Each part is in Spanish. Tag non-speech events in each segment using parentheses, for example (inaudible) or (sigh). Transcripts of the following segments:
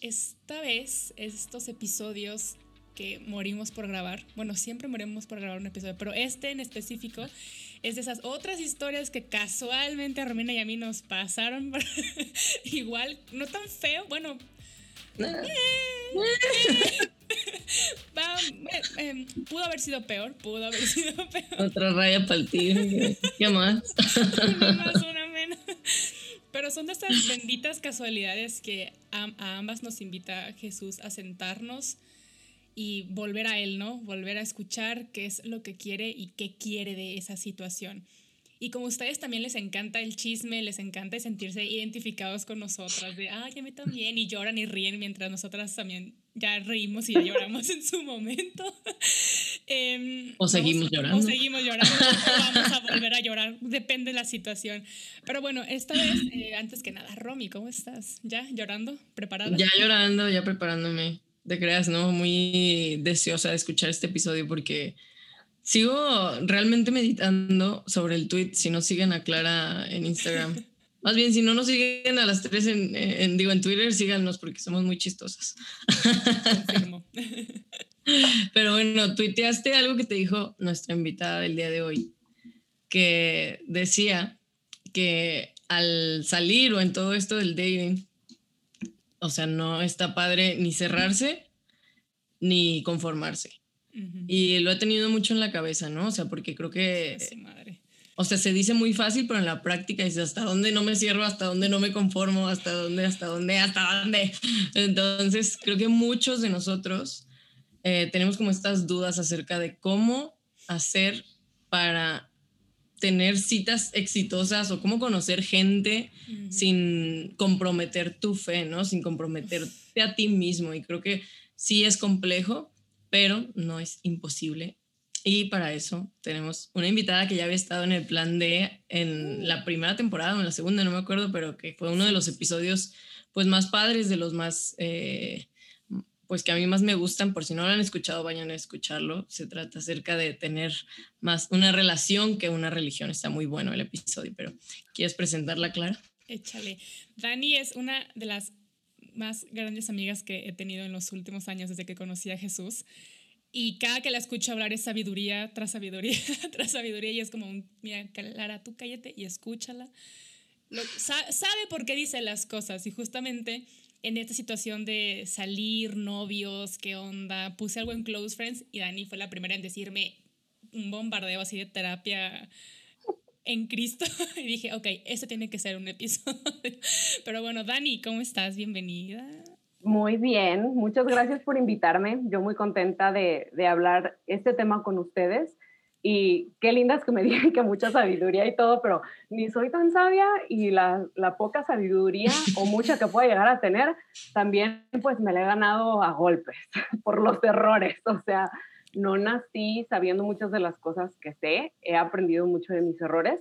esta vez estos episodios que morimos por grabar, bueno, siempre morimos por grabar un episodio, pero este en específico es de esas otras historias que casualmente a Romina y a mí nos pasaron (laughs) igual, no tan feo, bueno. Eh, (laughs) pudo haber sido peor, pudo haber sido peor. Otra raya para el tigre, ¿qué más? (laughs) una más, una menos. Pero son de estas (laughs) benditas casualidades que a, ambas nos invita Jesús a sentarnos y volver a Él, ¿no? Volver a escuchar qué es lo que quiere y qué quiere de esa situación. Y como a ustedes también les encanta el chisme, les encanta sentirse identificados con nosotras, de, ay, a mí también, y lloran y ríen mientras nosotras también ya reímos y ya lloramos en su momento. (laughs) Em, o seguimos llorando. O seguimos llorando, o vamos a volver a llorar, depende de la situación. Pero bueno, esta vez, (laughs) eh, antes que nada, Romy, ¿cómo estás? ¿Ya llorando? ¿Preparada? Ya llorando, ya preparándome. Te creas, ¿no? Muy deseosa de escuchar este episodio porque sigo realmente meditando sobre el tweet. Si no siguen a Clara en Instagram. (laughs) Más bien, si no nos siguen a las tres en, digo, en Twitter, síganos porque somos muy chistosas. (laughs) Pero bueno, tuiteaste algo que te dijo nuestra invitada del día de hoy, que decía que al salir o en todo esto del dating, o sea, no está padre ni cerrarse ni conformarse. Y lo he tenido mucho en la cabeza, ¿no? O sea, porque creo que... O sea, se dice muy fácil, pero en la práctica dice hasta dónde no me cierro, hasta dónde no me conformo, hasta dónde, hasta dónde, hasta dónde. Entonces, creo que muchos de nosotros eh, tenemos como estas dudas acerca de cómo hacer para tener citas exitosas o cómo conocer gente sin comprometer tu fe, ¿no? Sin comprometerte a ti mismo. Y creo que sí es complejo, pero no es imposible y para eso tenemos una invitada que ya había estado en el plan D en la primera temporada o en la segunda, no me acuerdo, pero que fue uno de los episodios pues más padres, de los más, eh, pues que a mí más me gustan. Por si no lo han escuchado, vayan a escucharlo. Se trata acerca de tener más una relación que una religión. Está muy bueno el episodio, pero ¿quieres presentarla, Clara? Échale. Dani es una de las más grandes amigas que he tenido en los últimos años desde que conocí a Jesús. Y cada que la escucho hablar es sabiduría tras sabiduría (laughs) tras sabiduría y es como, un, mira, Clara, tú cállate y escúchala. sabe por qué dice las cosas y justamente en esta situación de salir, novios, qué onda, puse algo en Close Friends y Dani fue la primera en decirme un bombardeo así de terapia en Cristo (laughs) y dije, ok, este tiene que ser un episodio. (laughs) Pero bueno, Dani, ¿cómo estás? Bienvenida. Muy bien, muchas gracias por invitarme. Yo muy contenta de, de hablar este tema con ustedes. Y qué lindas que me (laughs) digan que mucha sabiduría y todo, pero ni soy tan sabia y la, la, poca sabiduría o mucha que pueda llegar a tener, también pues me la he ganado a golpes (laughs) por los errores. O sea, no nací sabiendo muchas de las cosas que sé, he aprendido mucho de mis errores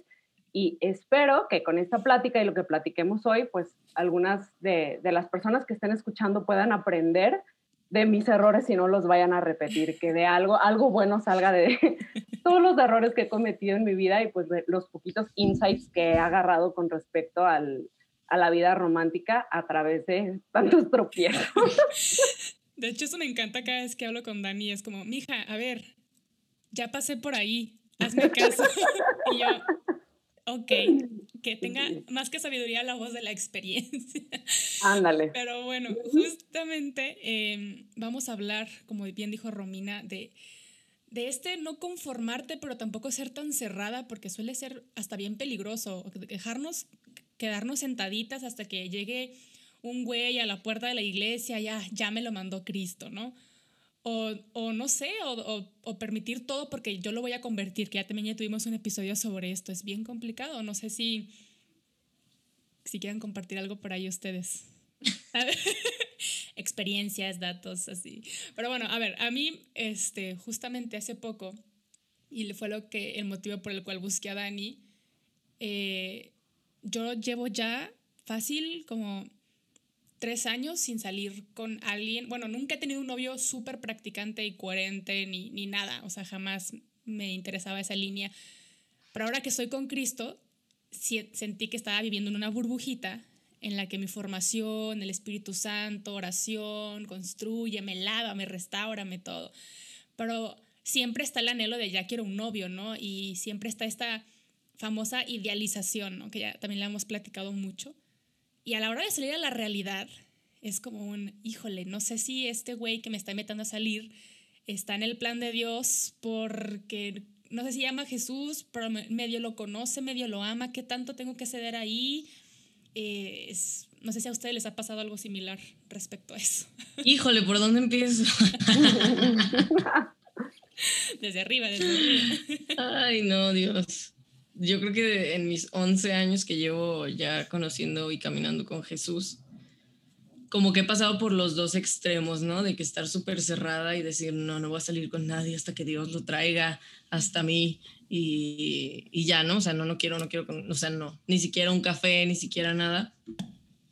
y espero que con esta plática y lo que platiquemos hoy, pues algunas de, las personas que estén escuchando puedan aprender de mis errores y no los vayan a repetir, que de algo, algo bueno salga de (laughs) todos los errores que he cometido en mi vida y pues de los poquitos insights que he agarrado con respecto al, a la vida romántica a través de tantos tropiezos. (laughs) De hecho, eso me encanta cada vez que hablo con Dani, es como, mija, a ver, ya pasé por ahí, hazme caso. (laughs) y yo, Ok, que (laughs) tenga más que sabiduría la voz de la experiencia. Ándale. (laughs) Pero bueno, justamente em, vamos a hablar, como bien dijo Romina, de, de este no conformarte, pero tampoco ser tan cerrada, porque suele ser hasta bien peligroso. Dejarnos, quedarnos sentaditas hasta que llegue un güey a la puerta de la iglesia, ya, ya me lo mandó Cristo, ¿no? O, no sé, o, permitir todo porque yo lo voy a convertir, que ya también ya tuvimos un episodio sobre esto. Es bien complicado. No sé si, si quieren compartir algo por ahí ustedes. (laughs) experiencias, datos, así. Pero bueno, a ver, a mí, este, justamente hace poco, y fue lo que, el motivo por el cual busqué a Dani, eh, yo llevo ya fácil como tres años sin salir con alguien. Bueno, nunca he tenido un novio súper practicante y coherente ni, ni nada. O sea, jamás me interesaba esa línea. Pero ahora que estoy con Cristo, sentí que estaba viviendo en una burbujita en la que mi formación, el Espíritu Santo, oración, construye, me lava, me restaura, me todo. Pero siempre está el anhelo de ya quiero un novio, ¿no? Y siempre está esta famosa idealización, ¿no? Que ya también la hemos platicado mucho. Y a la hora de salir a la realidad, es como un, híjole, no sé si este güey que me está metiendo a salir está en el plan de Dios porque no sé si llama Jesús, pero medio lo conoce, medio lo ama, ¿qué tanto tengo que ceder ahí? Eh, no sé si a ustedes les ha pasado algo similar respecto a eso. (laughs) Híjole, ¿por dónde empiezo? (laughs) desde arriba, desde arriba. Ay, no, Dios. Yo creo que en mis 11 años que llevo ya conociendo y caminando con Jesús, como que he pasado por los dos extremos, ¿no? De que estar súper cerrada y decir, no, no voy a salir con nadie hasta que Dios lo traiga hasta mí y, y ya, ¿no? O sea, no, no quiero, no quiero, o sea, no, ni siquiera un café, ni siquiera nada.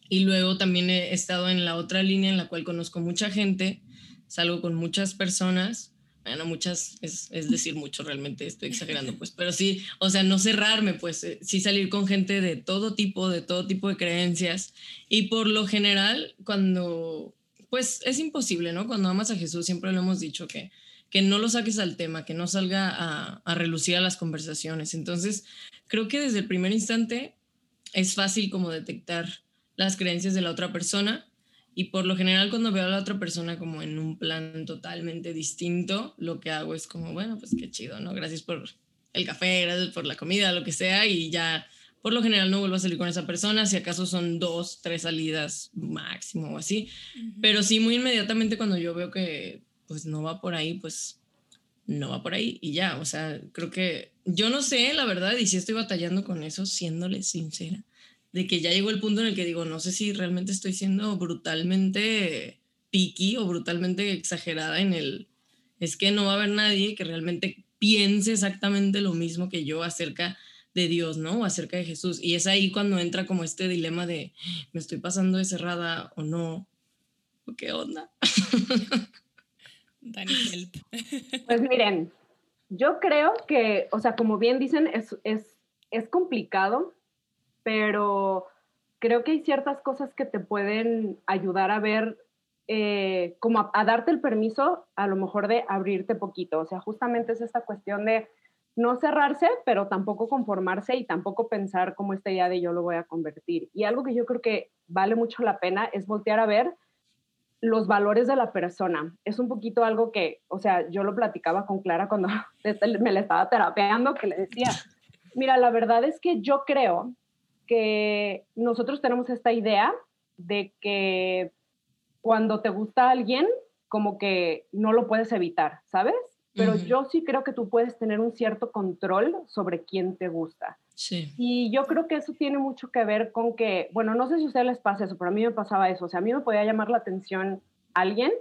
Y luego también he estado en la otra línea en la cual conozco mucha gente, salgo con muchas personas bueno, muchas es, es, decir mucho, realmente estoy exagerando, pues, pero sí, o sea, no cerrarme, pues, eh, sí salir con gente de todo tipo, de todo tipo de creencias. Y por lo general, cuando, pues, es imposible, ¿no? Cuando amas a Jesús, siempre lo hemos dicho que, que no lo saques al tema, que no salga a, a relucir a las conversaciones. Entonces, creo que desde el primer instante es fácil como detectar las creencias de la otra persona y por lo general cuando veo a la otra persona como en un plan totalmente distinto, lo que hago es como, bueno, pues qué chido, ¿no? Gracias por el café, gracias por la comida, lo que sea, y ya por lo general no vuelvo a salir con esa persona, si acaso son dos, tres salidas máximo o así. Pero sí, muy inmediatamente cuando yo veo que pues no va por ahí, pues no va por ahí y ya, o sea, creo que yo no sé, la verdad, y si estoy batallando con eso, siéndole sincera de que ya llegó el punto en el que digo, no sé si realmente estoy siendo brutalmente picky o brutalmente exagerada en el, es que no va a haber nadie que realmente piense exactamente lo mismo que yo acerca de Dios, ¿no? O acerca de Jesús. Y es ahí cuando entra como este dilema de, ¿me estoy pasando de cerrada o no? ¿Qué onda? (laughs) (laughs) Pues miren, yo creo que, o sea, como bien dicen, es, es, es complicado pero creo que hay ciertas cosas que te pueden ayudar a ver, eh, como a, darte el permiso a lo mejor de abrirte poquito. O sea, justamente es esta cuestión de no cerrarse, pero tampoco conformarse y tampoco pensar como esta idea de yo lo voy a convertir. Y algo que yo creo que vale mucho la pena es voltear a ver los valores de la persona. Es un poquito algo que, o sea, yo lo platicaba con Clara cuando (laughs) me la estaba terapeando, que le decía, mira, la verdad es que yo creo que nosotros tenemos esta idea de que cuando te gusta alguien, como que no lo puedes evitar, ¿sabes? Pero yo sí creo que tú puedes tener un cierto control sobre quién te gusta. Sí. Y yo creo que eso tiene mucho que ver con que, bueno, no sé si a ustedes les pasa eso, pero a mí me pasaba eso. O sea, a mí me podía llamar la atención alguien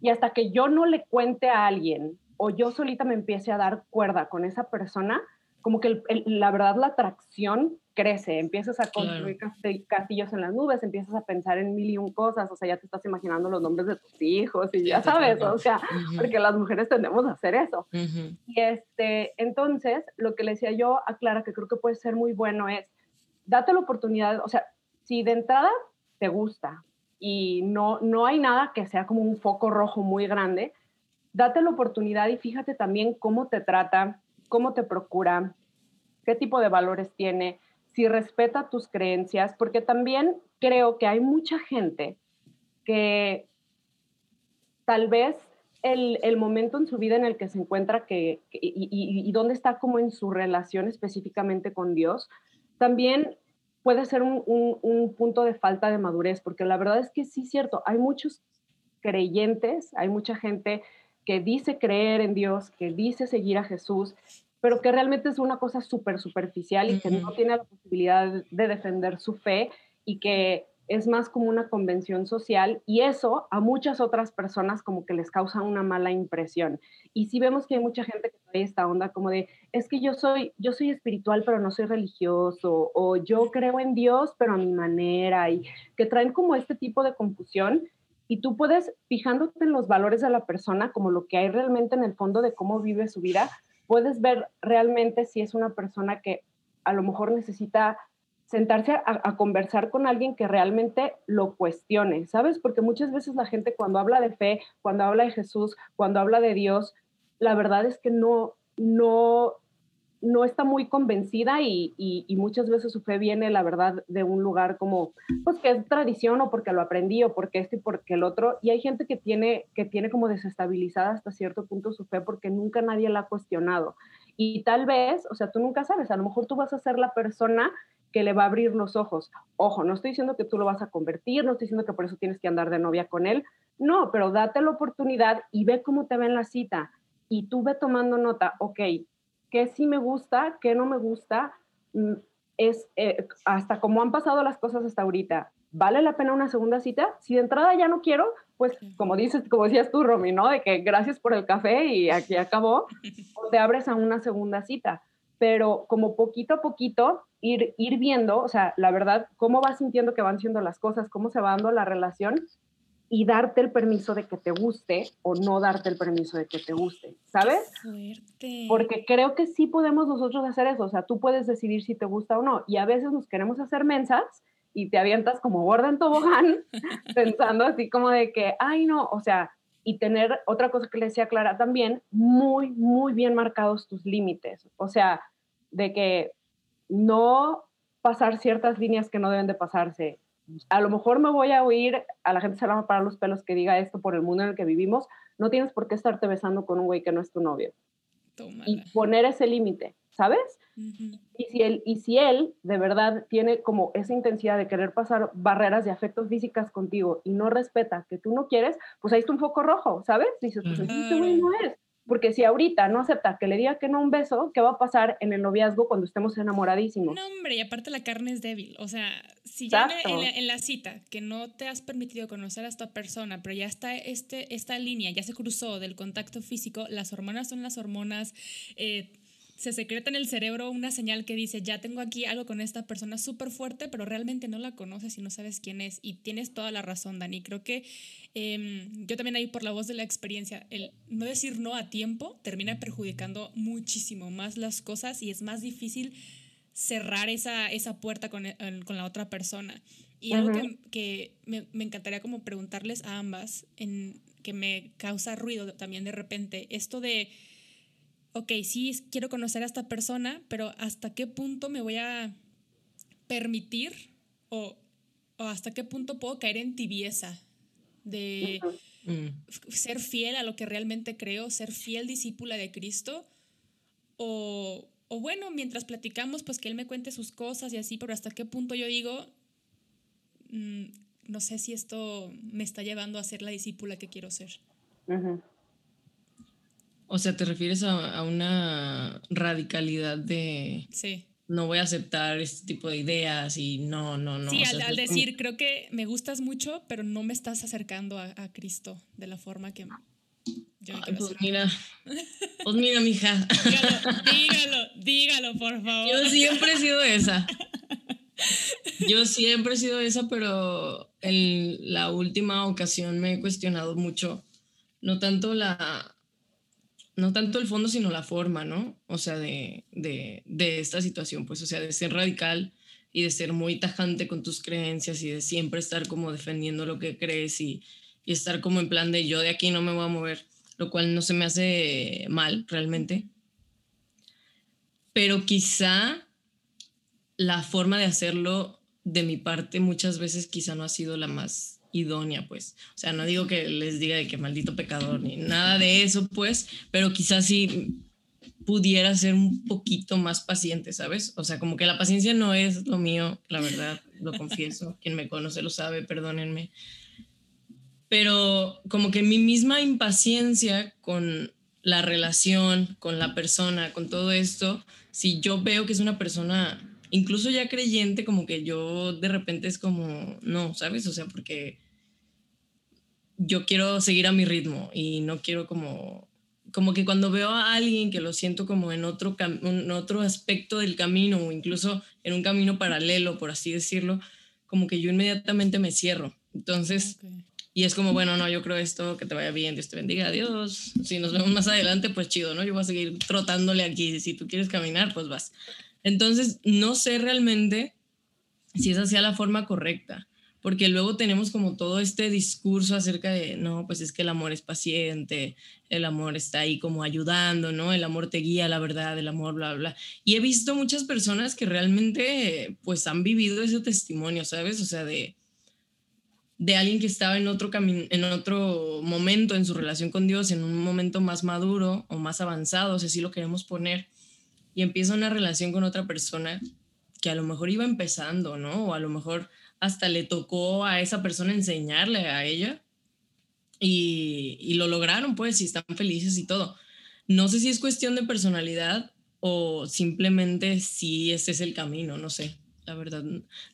y hasta que yo no le cuente a alguien o yo solita me empiece a dar cuerda con esa persona, como que la verdad la atracción crece, empiezas a construir castillos en las nubes, empiezas a pensar en mil y un cosas, o sea, ya te estás imaginando los nombres de tus hijos y ya sabes, o sea, porque las mujeres tendemos a hacer eso. Y este, entonces, lo que le decía yo a Clara, que creo que puede ser muy bueno, es, date la oportunidad, o sea, si de entrada te gusta y no, no hay nada que sea como un foco rojo muy grande, date la oportunidad y fíjate también cómo te trata, cómo te procura, qué tipo de valores tiene, si respeta tus creencias, porque también creo que hay mucha gente que tal vez el, momento en su vida en el que se encuentra que, y, dónde está como en su relación específicamente con Dios, también puede ser un, un, punto de falta de madurez, porque la verdad es que sí es cierto, hay muchos creyentes, hay mucha gente que dice creer en Dios, que dice seguir a Jesús, pero que realmente es una cosa súper superficial y que no tiene la posibilidad de defender su fe y que es más como una convención social y eso a muchas otras personas como que les causa una mala impresión. Y si vemos que hay mucha gente que trae esta onda como de, es que yo soy, yo soy espiritual pero no soy religioso, o yo creo en Dios pero a mi manera, y que traen como este tipo de confusión. Y tú puedes, fijándote en los valores de la persona, como lo que hay realmente en el fondo de cómo vive su vida, puedes ver realmente si es una persona que a lo mejor necesita sentarse a, conversar con alguien que realmente lo cuestione, ¿sabes? Porque muchas veces la gente cuando habla de fe, cuando habla de Jesús, cuando habla de Dios, la verdad es que no, no, no está muy convencida y, muchas veces su fe viene, la verdad, de un lugar como, pues que es tradición o porque lo aprendí o porque este y porque el otro. Y hay gente que tiene, que tiene como desestabilizada hasta cierto punto su fe porque nunca nadie la ha cuestionado. Y tal vez, o sea, tú nunca sabes, a lo mejor tú vas a ser la persona que le va a abrir los ojos. Ojo, no estoy diciendo que tú lo vas a convertir, no estoy diciendo que por eso tienes que andar de novia con él, no, pero date la oportunidad y ve cómo te ve en la cita. Y tú ve tomando nota, ok, qué sí me gusta, qué no me gusta, mm, es eh, hasta cómo han pasado las cosas hasta ahorita. ¿Vale la pena una segunda cita? Si de entrada ya no quiero, pues como dices, como decías tú, Romy, ¿no? De que gracias por el café y aquí acabó, (laughs) o te abres a una segunda cita. Pero como poquito a poquito ir, ir viendo, o sea, la verdad, cómo vas sintiendo que van siendo las cosas, cómo se va dando la relación y darte el permiso de que te guste o no darte el permiso de que te guste, ¿sabes? Porque creo que sí podemos nosotros hacer eso, o sea, tú puedes decidir si te gusta o no y a veces nos queremos hacer mensas y te avientas como gorda en tobogán (laughs) pensando así como de que, ay no, o sea, y tener otra cosa que le decía Clara también, muy, muy bien marcados tus límites, o sea, de que no pasar ciertas líneas que no deben de pasarse. A lo mejor me voy a oír, a la gente se va a parar los pelos que diga esto por el mundo en el que vivimos, no tienes por qué estarte besando con un güey que no es tu novio. Y poner ese límite, ¿sabes? y, si él, y si él de verdad tiene como esa intensidad de querer pasar barreras de afectos físicas contigo y no respeta que tú no quieres, pues ahí está un foco rojo, ¿sabes? Dices, pues este güey no es. Porque si ahorita no acepta que le diga que no un beso, ¿qué va a pasar en el noviazgo cuando estemos enamoradísimos? No, hombre, y aparte la carne es débil. O sea, si ya en la, cita que no te has permitido conocer a esta persona, pero ya está este, esta línea, ya se cruzó del contacto físico, las hormonas son las hormonas. Eh, se secreta en el cerebro una señal que dice, ya tengo aquí algo con esta persona súper fuerte, pero realmente no la conoces y no sabes quién es. Y tienes toda la razón, Dani. Creo que em, yo también ahí por la voz de la experiencia, el no decir no a tiempo termina perjudicando muchísimo más las cosas y es más difícil cerrar esa, esa puerta con, con la otra persona. Y algo que, que me, me, encantaría como preguntarles a ambas, en, que me causa ruido también de repente, esto de ok, sí quiero conocer a esta persona, pero ¿hasta qué punto me voy a permitir o, hasta qué punto puedo caer en tibieza de mm. ser fiel a lo que realmente creo, ser fiel discípula de Cristo? O, o bueno, mientras platicamos, pues que Él me cuente sus cosas y así, pero hasta qué punto yo digo, mm, no sé si esto me está llevando a ser la discípula que quiero ser. O sea, ¿te refieres a, una radicalidad de... Sí. No voy a aceptar este tipo de ideas y no, no, no. Sí, al, decir, creo que me gustas mucho, pero no me estás acercando a, Cristo de la forma que yo pues mira, (laughs) pues mira, mija. Dígalo, dígalo, dígalo, por favor. Yo siempre he sido esa. Yo siempre he sido esa, pero en la última ocasión me he cuestionado mucho, no tanto la, no tanto el fondo, sino la forma, ¿no? O sea, de, esta situación, pues, o sea, de ser radical y de ser muy tajante con tus creencias y de siempre estar como defendiendo lo que crees y, y estar como en plan de yo de aquí no me voy a mover, lo cual no se me hace mal realmente. Pero quizá la forma de hacerlo de mi parte muchas veces quizá no ha sido la más idónea, pues. O sea, no digo que les diga de que maldito pecador ni nada de eso, pues, pero quizás sí pudiera ser un poquito más paciente, ¿sabes? O sea, como que la paciencia no es lo mío, la verdad, lo confieso. (laughs) Quien me conoce lo sabe, perdónenme. Pero como que mi misma impaciencia con la relación, con la persona, con todo esto, si yo veo que es una persona incluso ya creyente, como que yo de repente es como, no, ¿sabes? O sea, porque yo quiero seguir a mi ritmo y no quiero como como que cuando veo a alguien que lo siento como en otro, en otro aspecto del camino o incluso en un camino paralelo, por así decirlo, como que yo inmediatamente me cierro. Entonces, y es como, bueno, no, yo creo esto, que te vaya bien, Dios te bendiga, adiós. Si nos vemos más adelante, pues chido, ¿no? Yo voy a seguir trotándole aquí. Si tú quieres caminar, pues vas. Entonces, no sé realmente si esa sea la forma correcta porque luego tenemos como todo este discurso acerca de, no, pues es que el amor es paciente, el amor está ahí como ayudando, ¿no? El amor te guía, la verdad, el amor, bla, bla. Y he visto muchas personas que realmente, pues han vivido ese testimonio, ¿sabes? O sea, de, de alguien que estaba en otro, en otro momento en su relación con Dios, en un momento más maduro o más avanzado, si así lo queremos poner, y empieza una relación con otra persona que a lo mejor iba empezando, ¿no? O a lo mejor hasta le tocó a esa persona enseñarle a ella y, lo lograron, pues, y están felices y todo. No sé si es cuestión de personalidad o simplemente si ese es el camino, no sé, la verdad.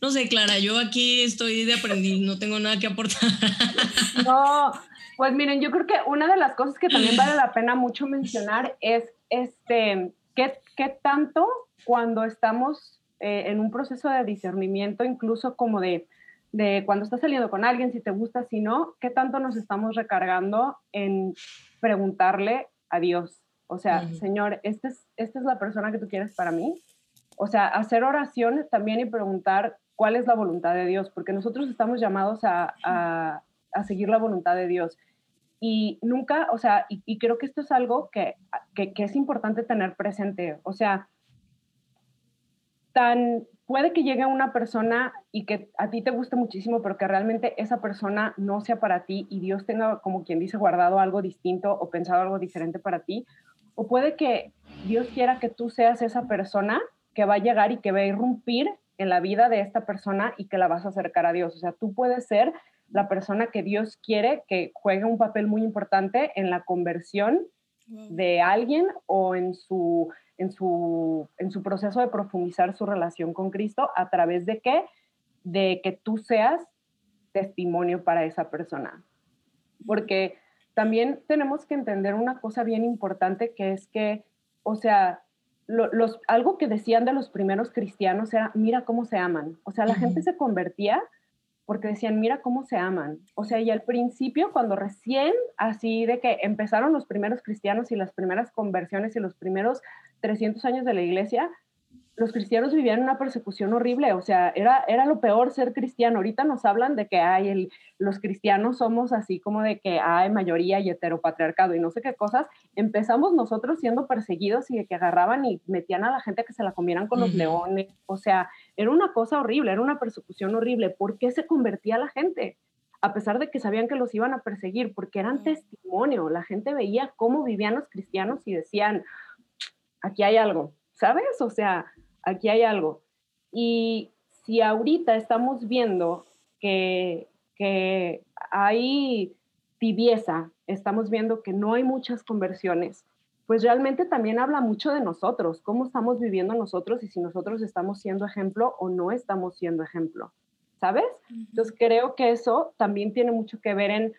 No sé, Clara, yo aquí estoy de aprendiz, no tengo nada que aportar. (laughs) No, pues miren, yo creo que una de las cosas que también vale la pena mucho mencionar es este, qué, qué tanto cuando estamos eh, en un proceso de discernimiento, incluso como de, de cuando estás saliendo con alguien, si te gusta, si no, ¿qué tanto nos estamos recargando en preguntarle a Dios? O sea, Señor, ¿esta es, ¿esta es la persona que tú quieres para mí? O sea, hacer oración también y preguntar cuál es la voluntad de Dios, porque nosotros estamos llamados a, a, a seguir la voluntad de Dios. Y nunca, o sea, y, y creo que esto es algo que, que, que, es importante tener presente. O sea, puede que llegue una persona y que a ti te guste muchísimo, pero que realmente esa persona no sea para ti y Dios tenga, como quien dice, guardado algo distinto o pensado algo diferente para ti. O puede que Dios quiera que tú seas esa persona que va a llegar y que va a irrumpir en la vida de esta persona y que la vas a acercar a Dios. O sea, tú puedes ser la persona que Dios quiere que juegue un papel muy importante en la conversión de alguien o en su en su, en su proceso de profundizar su relación con Cristo a través de qué? De que tú seas testimonio para esa persona. Porque también tenemos que entender una cosa bien importante que es que, o sea, los, algo que decían de los primeros cristianos era, mira cómo se aman. O sea, la gente se convertía porque decían, mira cómo se aman. O sea, y al principio, cuando recién así de que empezaron los primeros cristianos y las primeras conversiones y los primeros 300 años de la iglesia, los cristianos vivían una persecución horrible, o sea, era, era lo peor ser cristiano. Ahorita nos hablan de que hay el, los cristianos somos así como de que hay mayoría y heteropatriarcado y no sé qué cosas. Empezamos nosotros siendo perseguidos y de que agarraban y metían a la gente que se la comieran con los leones. O sea, era una cosa horrible, era una persecución horrible. ¿Por qué se convertía la gente? A pesar de que sabían que los iban a perseguir, porque eran testimonio. La gente veía cómo vivían los cristianos y decían, aquí hay algo, ¿sabes? O sea, aquí hay algo. Y si ahorita estamos viendo que, que hay tibieza, estamos viendo que no hay muchas conversiones, pues realmente también habla mucho de nosotros, cómo estamos viviendo nosotros y si nosotros estamos siendo ejemplo o no estamos siendo ejemplo, ¿sabes? Entonces creo que eso también tiene mucho que ver en,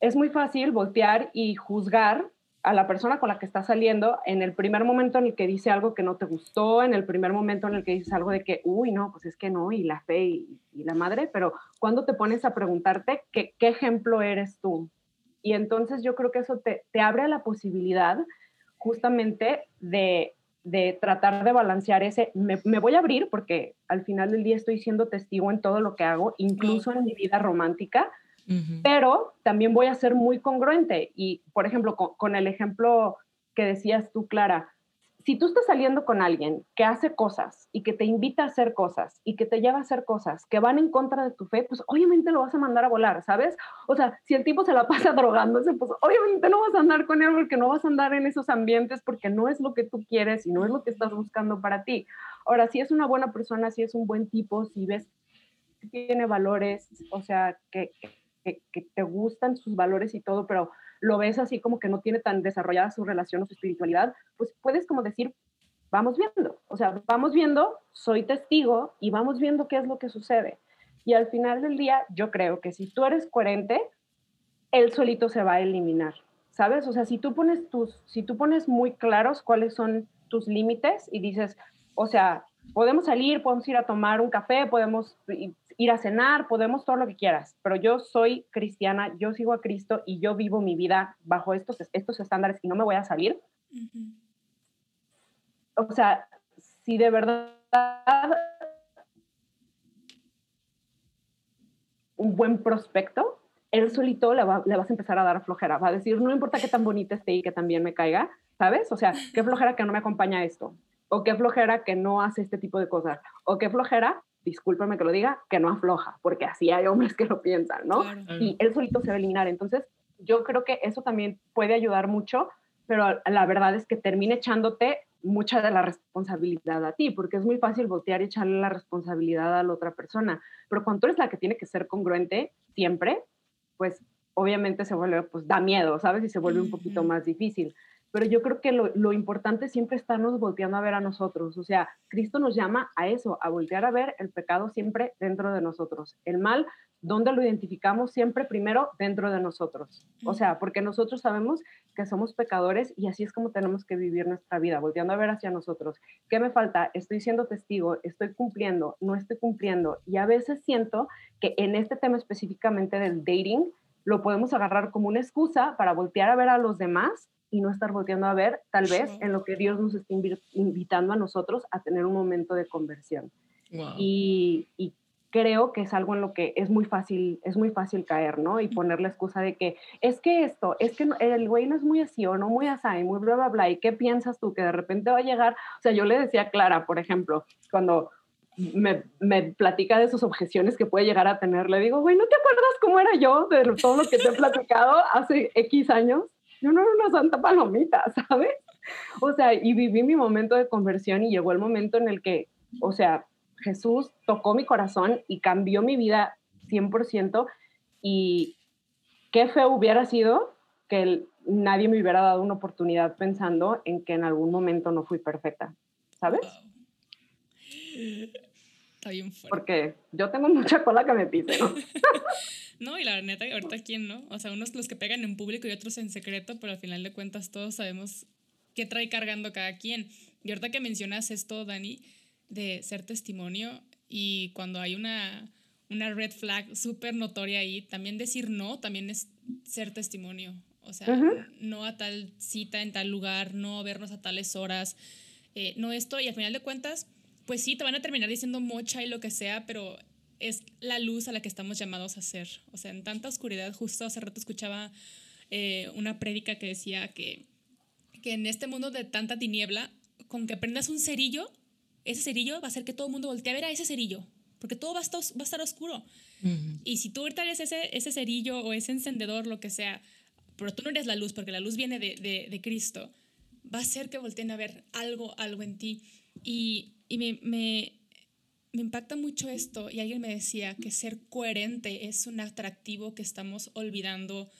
es muy fácil voltear y juzgar a la persona con la que estás saliendo en el primer momento en el que dice algo que no te gustó, en el primer momento en el que dices algo de que, uy, no, pues es que no, y la fe y, la madre, pero cuando te pones a preguntarte qué, ejemplo eres tú. Y entonces yo creo que eso te, abre la posibilidad justamente de, de, tratar de balancear ese, me, voy a abrir porque al final del día estoy siendo testigo en todo lo que hago, incluso en mi vida romántica, pero también voy a ser muy congruente. Y, por ejemplo, con, el ejemplo que decías tú, Clara, si tú estás saliendo con alguien que hace cosas y que te invita a hacer cosas y que te lleva a hacer cosas que van en contra de tu fe, pues obviamente lo vas a mandar a volar, ¿sabes? O sea, si el tipo se la (laughs) pasa drogándose, pues obviamente no vas a andar con él porque no vas a andar en esos ambientes porque no es lo que tú quieres y no es lo que estás buscando para ti. Ahora, si es una buena persona, si es un buen tipo, si ves que tiene valores, o sea, que, que, te gustan sus valores y todo, pero lo ves así como que no tiene tan desarrollada su relación o su espiritualidad, pues puedes como decir, vamos viendo, o sea, vamos viendo, soy testigo y vamos viendo qué es lo que sucede. Y al final del día, yo creo que si tú eres coherente, él solito se va a eliminar, ¿sabes? O sea, si tú pones tus, si tú pones muy claros cuáles son tus límites y dices, o sea, podemos salir, podemos ir a tomar un café, podemos ir a cenar, podemos todo lo que quieras, pero yo soy cristiana, yo sigo a Cristo y yo vivo mi vida bajo estos, estos estándares y no me voy a salir. O sea, si de verdad un buen prospecto, él solito le, le, vas a empezar a dar flojera. Va a decir, no importa qué tan bonita esté y que también me caiga, ¿sabes? O sea, qué flojera que no me acompaña esto. O qué flojera que no hace este tipo de cosas. O qué flojera, discúlpame que lo diga, que no afloja, porque así hay hombres que lo piensan, ¿no? Y él solito se va a eliminar. Entonces, yo creo que eso también puede ayudar mucho, pero la verdad es que termine echándote mucha de la responsabilidad a ti, porque es muy fácil voltear y echarle la responsabilidad a la otra persona. Pero cuando tú eres la que tiene que ser congruente siempre, pues obviamente se vuelve, pues da miedo, ¿sabes? Y se vuelve un poquito más difícil. Pero yo creo que lo, lo importante siempre estarnos volteando a ver a nosotros. O sea, Cristo nos llama a eso, a voltear a ver el pecado siempre dentro de nosotros. El mal ¿Dónde lo identificamos siempre primero dentro de nosotros. O sea, porque nosotros sabemos que somos pecadores y así es como tenemos que vivir nuestra vida, volteando a ver hacia nosotros. ¿Qué me falta? Estoy siendo testigo, estoy cumpliendo, no estoy cumpliendo. Y a veces siento que en este tema específicamente del dating, lo podemos agarrar como una excusa para voltear a ver a los demás y no estar volteando a ver tal vez en lo que Dios nos está invitando a nosotros a tener un momento de conversión. Y, y, creo que es algo en lo que es muy fácil, es muy fácil caer, ¿no? Y poner la excusa de que es que esto, es que el güey no es muy así o no muy así, muy bla, bla, bla. ¿Y qué piensas tú? Que de repente va a llegar, o sea, yo le decía a Clara, por ejemplo, cuando me, me, platica de sus objeciones que puede llegar a tener, le digo, güey, ¿no te acuerdas cómo era yo de todo lo que te he platicado hace X años? Yo no era una santa palomita, (laughs) ¿sabes? O sea, y viví mi momento de conversión y llegó el momento en el que, o sea, Jesús tocó mi corazón y cambió mi vida 100% y qué feo hubiera sido que nadie me hubiera dado una oportunidad pensando en que en algún momento no fui perfecta, ¿sabes? Está bien fuerte. Porque yo tengo mucha cola que me pise, ¿no? (laughs) no, y la neta, ahorita quién, ¿no? O sea, unos los que pegan en público y otros en secreto, pero al final de cuentas todos sabemos qué trae cargando cada quien. Y ahorita que mencionas esto, Dani, de ser testimonio y cuando hay una, una red flag súper notoria ahí, también decir no también es ser testimonio. O sea, no a tal cita en tal lugar, no vernos a tales horas, eh, no esto, y al final de cuentas, pues sí, te van a terminar diciendo mocha y lo que sea, pero es la luz a la que estamos llamados a ser. O sea, en tanta oscuridad, justo hace rato escuchaba eh, una prédica que decía que, que en este mundo de tanta tiniebla, con que prendas un cerillo, ese cerillo va a hacer que todo el mundo voltee a ver a ese cerillo, porque todo va a estar, va a estar oscuro. Y si tú ahorita eres ese, ese cerillo o ese encendedor, lo que sea, pero tú no eres la luz, porque la luz viene de, de, de Cristo, va a hacer que volteen a ver algo, algo en ti. Y, y me, me, me impacta mucho esto, y alguien me decía que ser coherente es un atractivo que estamos olvidando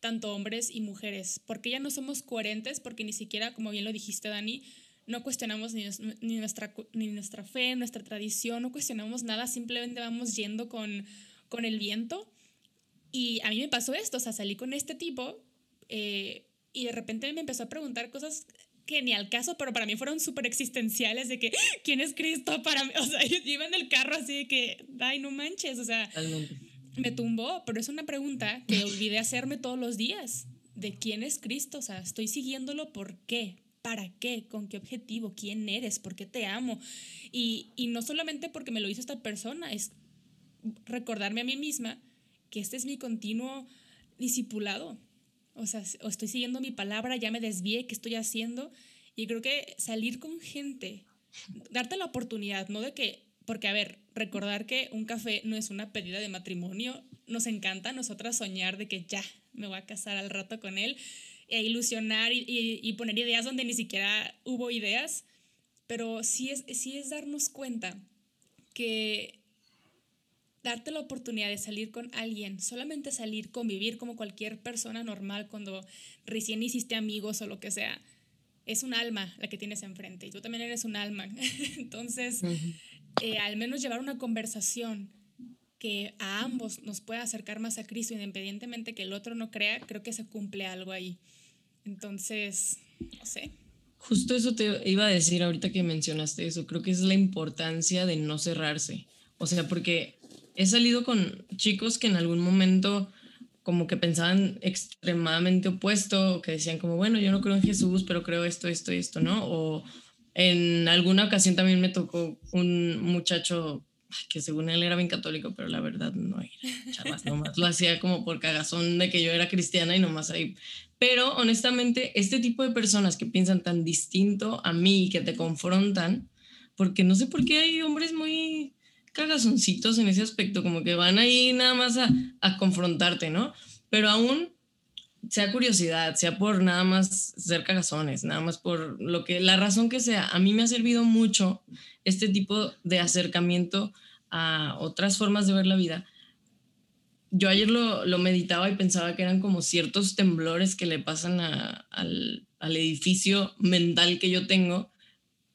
tanto hombres y mujeres, porque ya no somos coherentes, porque ni siquiera, como bien lo dijiste, Dani, no cuestionamos ni, nuestra, ni nuestra fe, nuestra tradición, no cuestionamos nada, simplemente vamos yendo con, con el viento. Y a mí me pasó esto, o sea, salí con este tipo eh, y de repente me empezó a preguntar cosas que ni al caso, pero para mí fueron súper existenciales de que, (gasps) ¿quién es Cristo para mí? (laughs) O sea, yo iba en el carro así de que, ay, no manches, o sea, me tumbó, pero es una pregunta que olvidé hacerme todos los días, de quién es Cristo, o sea, estoy siguiéndolo, ¿por qué? ¿Para qué? ¿Con qué objetivo? ¿Quién eres? ¿Por qué te amo? Y, y no solamente porque me lo hizo esta persona, es recordarme a mí misma que este es mi continuo discipulado. O sea, o estoy siguiendo mi palabra, ya me desvié, ¿qué estoy haciendo? Y creo que salir con gente, darte la oportunidad, no de que, porque a ver, recordar que un café no es una pedida de matrimonio, nos encanta a nosotras soñar de que ya me voy a casar al rato con él, e ilusionar y, y, poner ideas donde ni siquiera hubo ideas, pero sí es, sí es darnos cuenta que darte la oportunidad de salir con alguien, solamente salir, convivir como cualquier persona normal cuando recién hiciste amigos o lo que sea, es un alma la que tienes enfrente y tú también eres un alma. (laughs) Entonces, eh, al menos llevar una conversación que a ambos nos pueda acercar más a Cristo, independientemente que el otro no crea, creo que se cumple algo ahí. Entonces, no sé. Justo eso te iba a decir ahorita que mencionaste eso, creo que es la importancia de no cerrarse. O sea, porque he salido con chicos que en algún momento como que pensaban extremadamente opuesto, que decían como, bueno, yo no creo en Jesús, pero creo esto, esto y esto, ¿no? O en alguna ocasión también me tocó un muchacho que según él era bien católico, pero la verdad no era, chavas, nomás lo hacía como por cagazón de que yo era cristiana y nomás ahí. Pero honestamente, este tipo de personas que piensan tan distinto a mí que te confrontan, porque no sé por qué hay hombres muy cagazoncitos en ese aspecto, como que van ahí nada más a, a confrontarte, ¿no? Pero aún sea curiosidad, sea por nada más ser cagazones, nada más por lo que, la razón que sea, a mí me ha servido mucho este tipo de acercamiento a otras formas de ver la vida. Yo ayer lo, lo meditaba y pensaba que eran como ciertos temblores que le pasan al, al edificio mental que yo tengo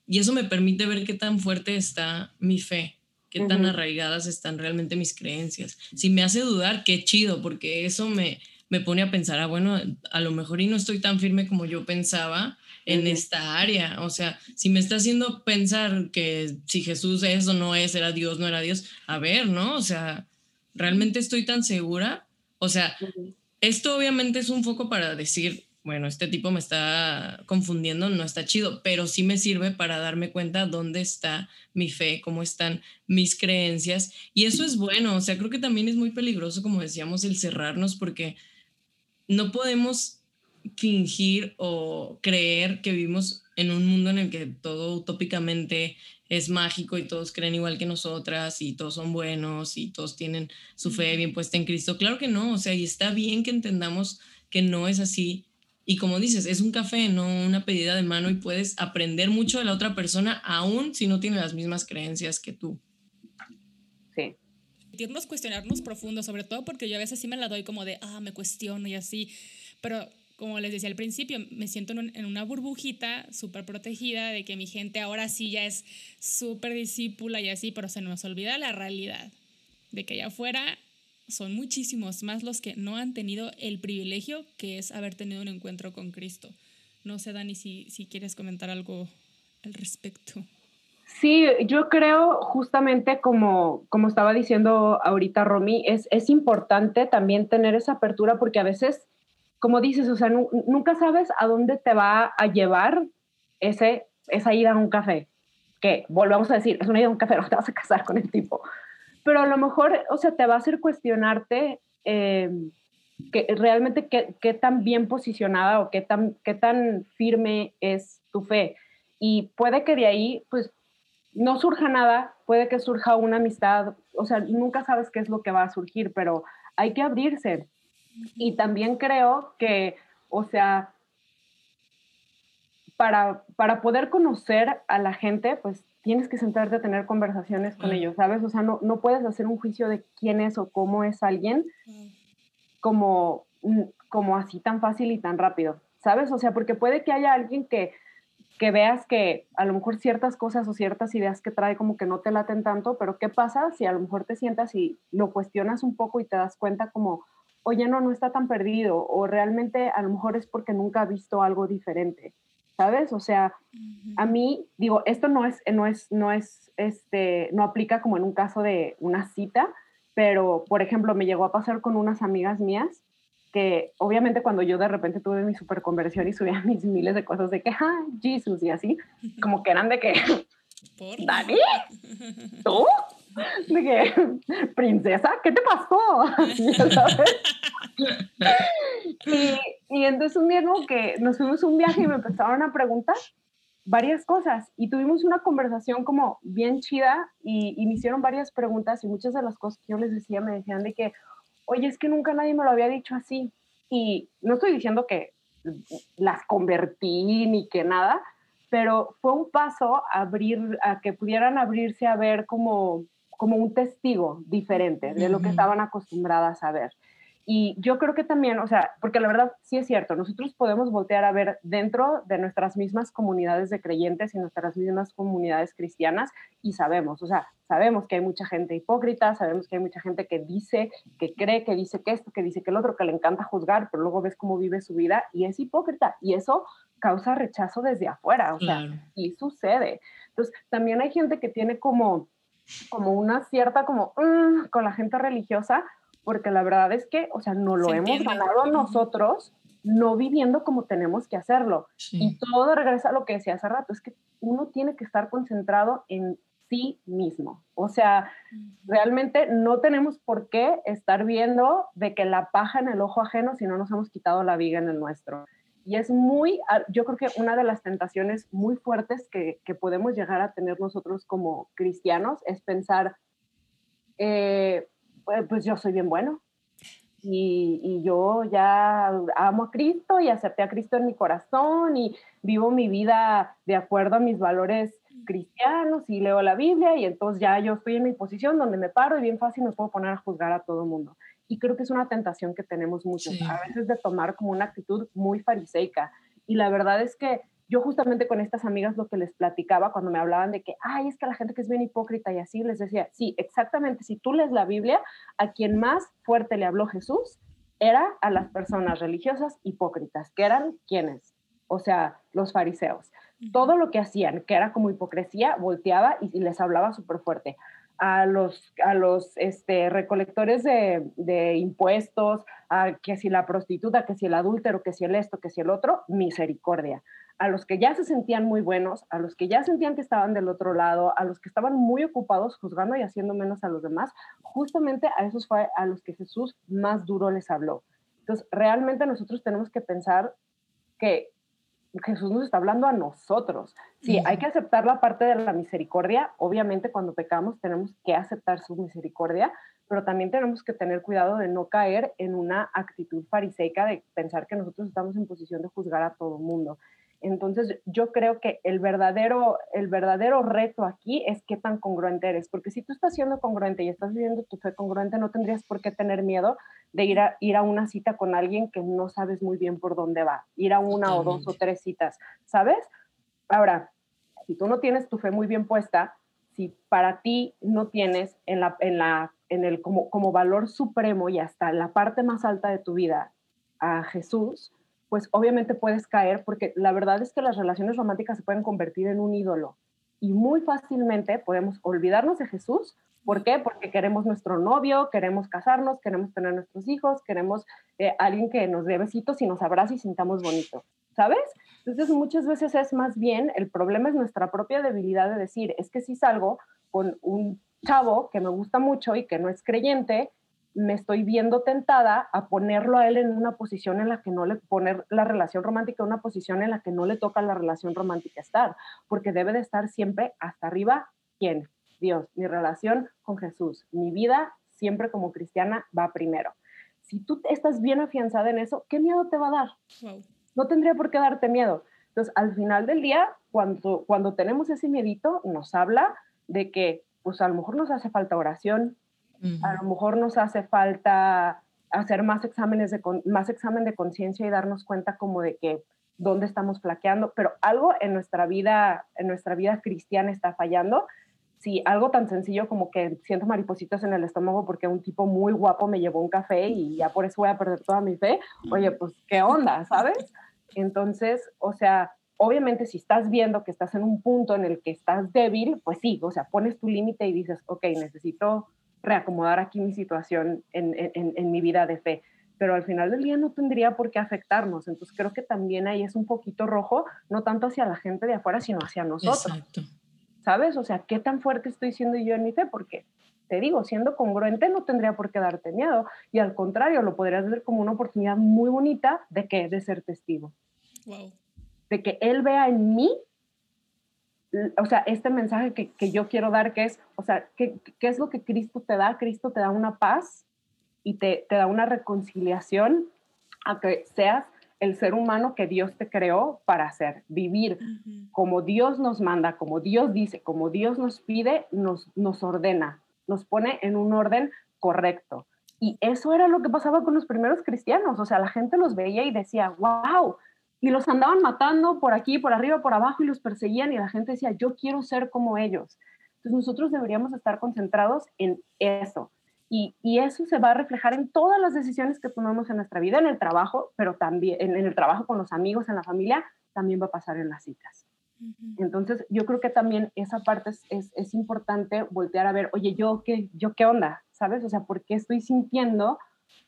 y eso me permite ver qué tan fuerte está mi fe qué tan arraigadas están realmente mis creencias. Si me hace dudar, qué chido, porque eso me, me pone a pensar, ah, bueno, a lo mejor y no estoy tan firme como yo pensaba en esta área. O sea, si me está haciendo pensar que si Jesús es o no es, era Dios, no era Dios, a ver, ¿no? O sea, ¿realmente estoy tan segura? O sea, esto obviamente es un foco para decir, bueno, este tipo me está confundiendo, no está chido, pero sí me sirve para darme cuenta dónde está mi fe, cómo están mis creencias. Y eso es bueno, o sea, creo que también es muy peligroso, como decíamos, el cerrarnos porque no podemos fingir o creer que vivimos en un mundo en el que todo utópicamente es mágico y todos creen igual que nosotras y todos son buenos y todos tienen su fe bien puesta en Cristo. Claro que no, o sea, y está bien que entendamos que no es así y como dices, es un café, no una pedida de mano y puedes aprender mucho de la otra persona aún si no tiene las mismas creencias que tú. Sí. Permitirnos cuestionarnos profundo, sobre todo porque yo a veces sí me la doy como de, ah, me cuestiono y así, pero como les decía al principio, me siento en, una burbujita súper protegida de que mi gente ahora sí ya es súper discípula y así, pero se nos olvida la realidad de que allá afuera son muchísimos más los que no han tenido el privilegio que es haber tenido un encuentro con Cristo. No sé, Dani, si, si quieres comentar algo al respecto. Sí, yo creo justamente como, como estaba diciendo ahorita Romy, es, es importante también tener esa apertura porque a veces, como dices, o sea, nunca sabes a dónde te va a llevar ese, esa ida a un café. Que volvamos a decir, es una ida a un café, no te vas a casar con el tipo pero a lo mejor, o sea, te va a hacer cuestionarte eh, que realmente qué, tan bien posicionada o qué tan, qué tan firme es tu fe. Y puede que de ahí, pues, no surja nada, puede que surja una amistad, o sea, nunca sabes qué es lo que va a surgir, pero hay que abrirse. Y también creo que, o sea, para, para poder conocer a la gente, pues tienes que sentarte a tener conversaciones con ellos, ¿sabes? O sea, no, no puedes hacer un juicio de quién es o cómo es alguien como, como así tan fácil y tan rápido, ¿sabes? O sea, porque puede que haya alguien que, que veas que a lo mejor ciertas cosas o ciertas ideas que trae como que no te laten tanto, pero ¿qué pasa si a lo mejor te sientas y lo cuestionas un poco y te das cuenta como, oye, no, no está tan perdido o realmente a lo mejor es porque nunca ha visto algo diferente? ¿Sabes? O sea, a mí, digo, esto no es, no es, no es, este, no aplica como en un caso de una cita, pero, por ejemplo, me llegó a pasar con unas amigas mías que obviamente cuando yo de repente tuve mi super conversión y subía (laughs) mis miles de cosas de que, ah, Jesus y así, como que eran de que, ¿Dani? ¿Tú? De que, princesa, ¿qué te pasó? (laughs) Y, y entonces un día como que nos fuimos un viaje y me empezaron a preguntar varias cosas y tuvimos una conversación como bien chida y, y, me hicieron varias preguntas y muchas de las cosas que yo les decía me decían de que, oye, es que nunca nadie me lo había dicho así. Y no estoy diciendo que las convertí ni que nada, pero fue un paso a abrir, a que pudieran abrirse a ver como, como un testigo diferente de lo que estaban acostumbradas a ver. Y yo creo que también, o sea, porque la verdad sí es cierto, nosotros podemos voltear a ver dentro de nuestras mismas comunidades de creyentes y nuestras mismas comunidades cristianas y sabemos, o sea, sabemos que hay mucha gente hipócrita, sabemos que hay mucha gente que dice, que cree, que dice que esto, que dice que el otro, que le encanta juzgar, pero luego ves cómo vive su vida y es hipócrita. Y eso causa rechazo desde afuera, o sea, y sucede. Entonces, también hay gente que tiene como, como una cierta, como, mm", con la gente religiosa, porque la verdad es que, o sea, no lo hemos ganado nosotros no viviendo como tenemos que hacerlo. Y todo regresa a lo que decía hace rato, es que uno tiene que estar concentrado en sí mismo. O sea, realmente no tenemos por qué estar viendo de que la paja en el ojo ajeno si no nos hemos quitado la viga en el nuestro. Y es muy, ah, yo creo que una de las tentaciones muy fuertes que, podemos llegar a tener nosotros como cristianos es pensar, eh, pues, pues yo soy bien bueno. Y, y, yo ya amo a Cristo y acepté a Cristo en mi corazón y vivo mi vida de acuerdo a mis valores cristianos y leo la Biblia y entonces ya yo estoy en mi posición donde me paro y bien fácil me puedo poner a juzgar a todo mundo. Y creo que es una tentación que tenemos muchos, a veces de tomar como una actitud muy fariseica. Y la verdad es que yo justamente con estas amigas lo que les platicaba cuando me hablaban de que, ay, es que la gente que es bien hipócrita y así, les decía, sí, exactamente, si tú lees la Biblia, a quien más fuerte le habló Jesús era a las personas religiosas hipócritas, que eran quienes, o sea, los fariseos. Todo lo que hacían, que era como hipocresía, volteaba y, les hablaba súper fuerte. A los, a los este, recolectores de, de impuestos, a que si la prostituta, que si el adúltero, que si el esto, que si el otro, misericordia a los que ya se sentían muy buenos, a los que ya sentían que estaban del otro lado, a los que estaban muy ocupados juzgando y haciendo menos a los demás, justamente a esos fue a los que Jesús más duro les habló. Entonces, realmente nosotros tenemos que pensar que Jesús nos está hablando a nosotros. Sí, hay que aceptar la parte de la misericordia. Obviamente, cuando pecamos tenemos que aceptar su misericordia, pero también tenemos que tener cuidado de no caer en una actitud fariseica de pensar que nosotros estamos en posición de juzgar a todo mundo. Entonces, yo creo que el verdadero, el verdadero reto aquí es qué tan congruente eres, porque si tú estás siendo congruente y estás viviendo tu fe congruente, no tendrías por qué tener miedo de ir a, ir a una cita con alguien que no sabes muy bien por dónde va, ir a una o dos o tres citas, ¿sabes? Ahora, si tú no tienes tu fe muy bien puesta, si para ti no tienes en, la, en, la, en el como, como valor supremo y hasta la parte más alta de tu vida a Jesús, pues obviamente puedes caer porque la verdad es que las relaciones románticas se pueden convertir en un ídolo y muy fácilmente podemos olvidarnos de Jesús. ¿Por qué? Porque queremos nuestro novio, queremos casarnos, queremos tener nuestros hijos, queremos eh, alguien que nos dé besitos y nos abrace y sintamos bonito, ¿sabes? Entonces muchas veces es más bien, el problema es nuestra propia debilidad de decir, es que si salgo con un chavo que me gusta mucho y que no es creyente, me estoy viendo tentada a ponerlo a él en una posición en la que no le poner la relación romántica en una posición en la que no le toca la relación romántica estar, porque debe de estar siempre hasta arriba quién, Dios, mi relación con Jesús, mi vida siempre como cristiana va primero. Si tú estás bien afianzada en eso, ¿qué miedo te va a dar? No tendría por qué darte miedo. Entonces, al final del día, cuando, cuando tenemos ese miedito, nos habla de que, pues a lo mejor nos hace falta oración, a lo mejor nos hace falta hacer más exámenes de más examen de conciencia y darnos cuenta como de que dónde estamos flaqueando, pero algo en nuestra vida en nuestra vida cristiana está fallando. Si algo tan sencillo como que siento maripositas en el estómago porque un tipo muy guapo me llevó un café y ya por eso voy a perder toda mi fe. Oye, pues qué onda, ¿sabes? Entonces, o sea, obviamente si estás viendo que estás en un punto en el que estás débil, pues sí, o sea, pones tu límite y dices, ok, necesito reacomodar aquí mi situación en, en, en, mi vida de fe. Pero al final del día no tendría por qué afectarnos. Entonces creo que también ahí es un poquito rojo, no tanto hacia la gente de afuera, sino hacia nosotros. Exacto. ¿Sabes? O sea, ¿qué tan fuerte estoy siendo yo en mi fe? Porque te digo, siendo congruente no tendría por qué darte miedo. Y al contrario, lo podrías ver como una oportunidad muy bonita de que de ser testigo. Wow. De que él vea en mí o sea, este mensaje que, que, yo quiero dar, que es, o sea, ¿qué, ¿qué, es lo que Cristo te da? Cristo te da una paz y te, te, da una reconciliación a que seas el ser humano que Dios te creó para hacer, vivir como Dios nos manda, como Dios dice, como Dios nos pide, nos, nos ordena, nos pone en un orden correcto. Y eso era lo que pasaba con los primeros cristianos, o sea, la gente los veía y decía, wow, y los andaban matando por aquí, por arriba, por abajo y los perseguían y la gente decía, yo quiero ser como ellos. Entonces nosotros deberíamos estar concentrados en eso. Y, y, eso se va a reflejar en todas las decisiones que tomamos en nuestra vida, en el trabajo, pero también en, en el trabajo con los amigos, en la familia, también va a pasar en las citas. Entonces, yo creo que también esa parte es, es, es, importante voltear a ver, oye, ¿yo qué, ¿yo qué onda? ¿Sabes? O sea, ¿por qué estoy sintiendo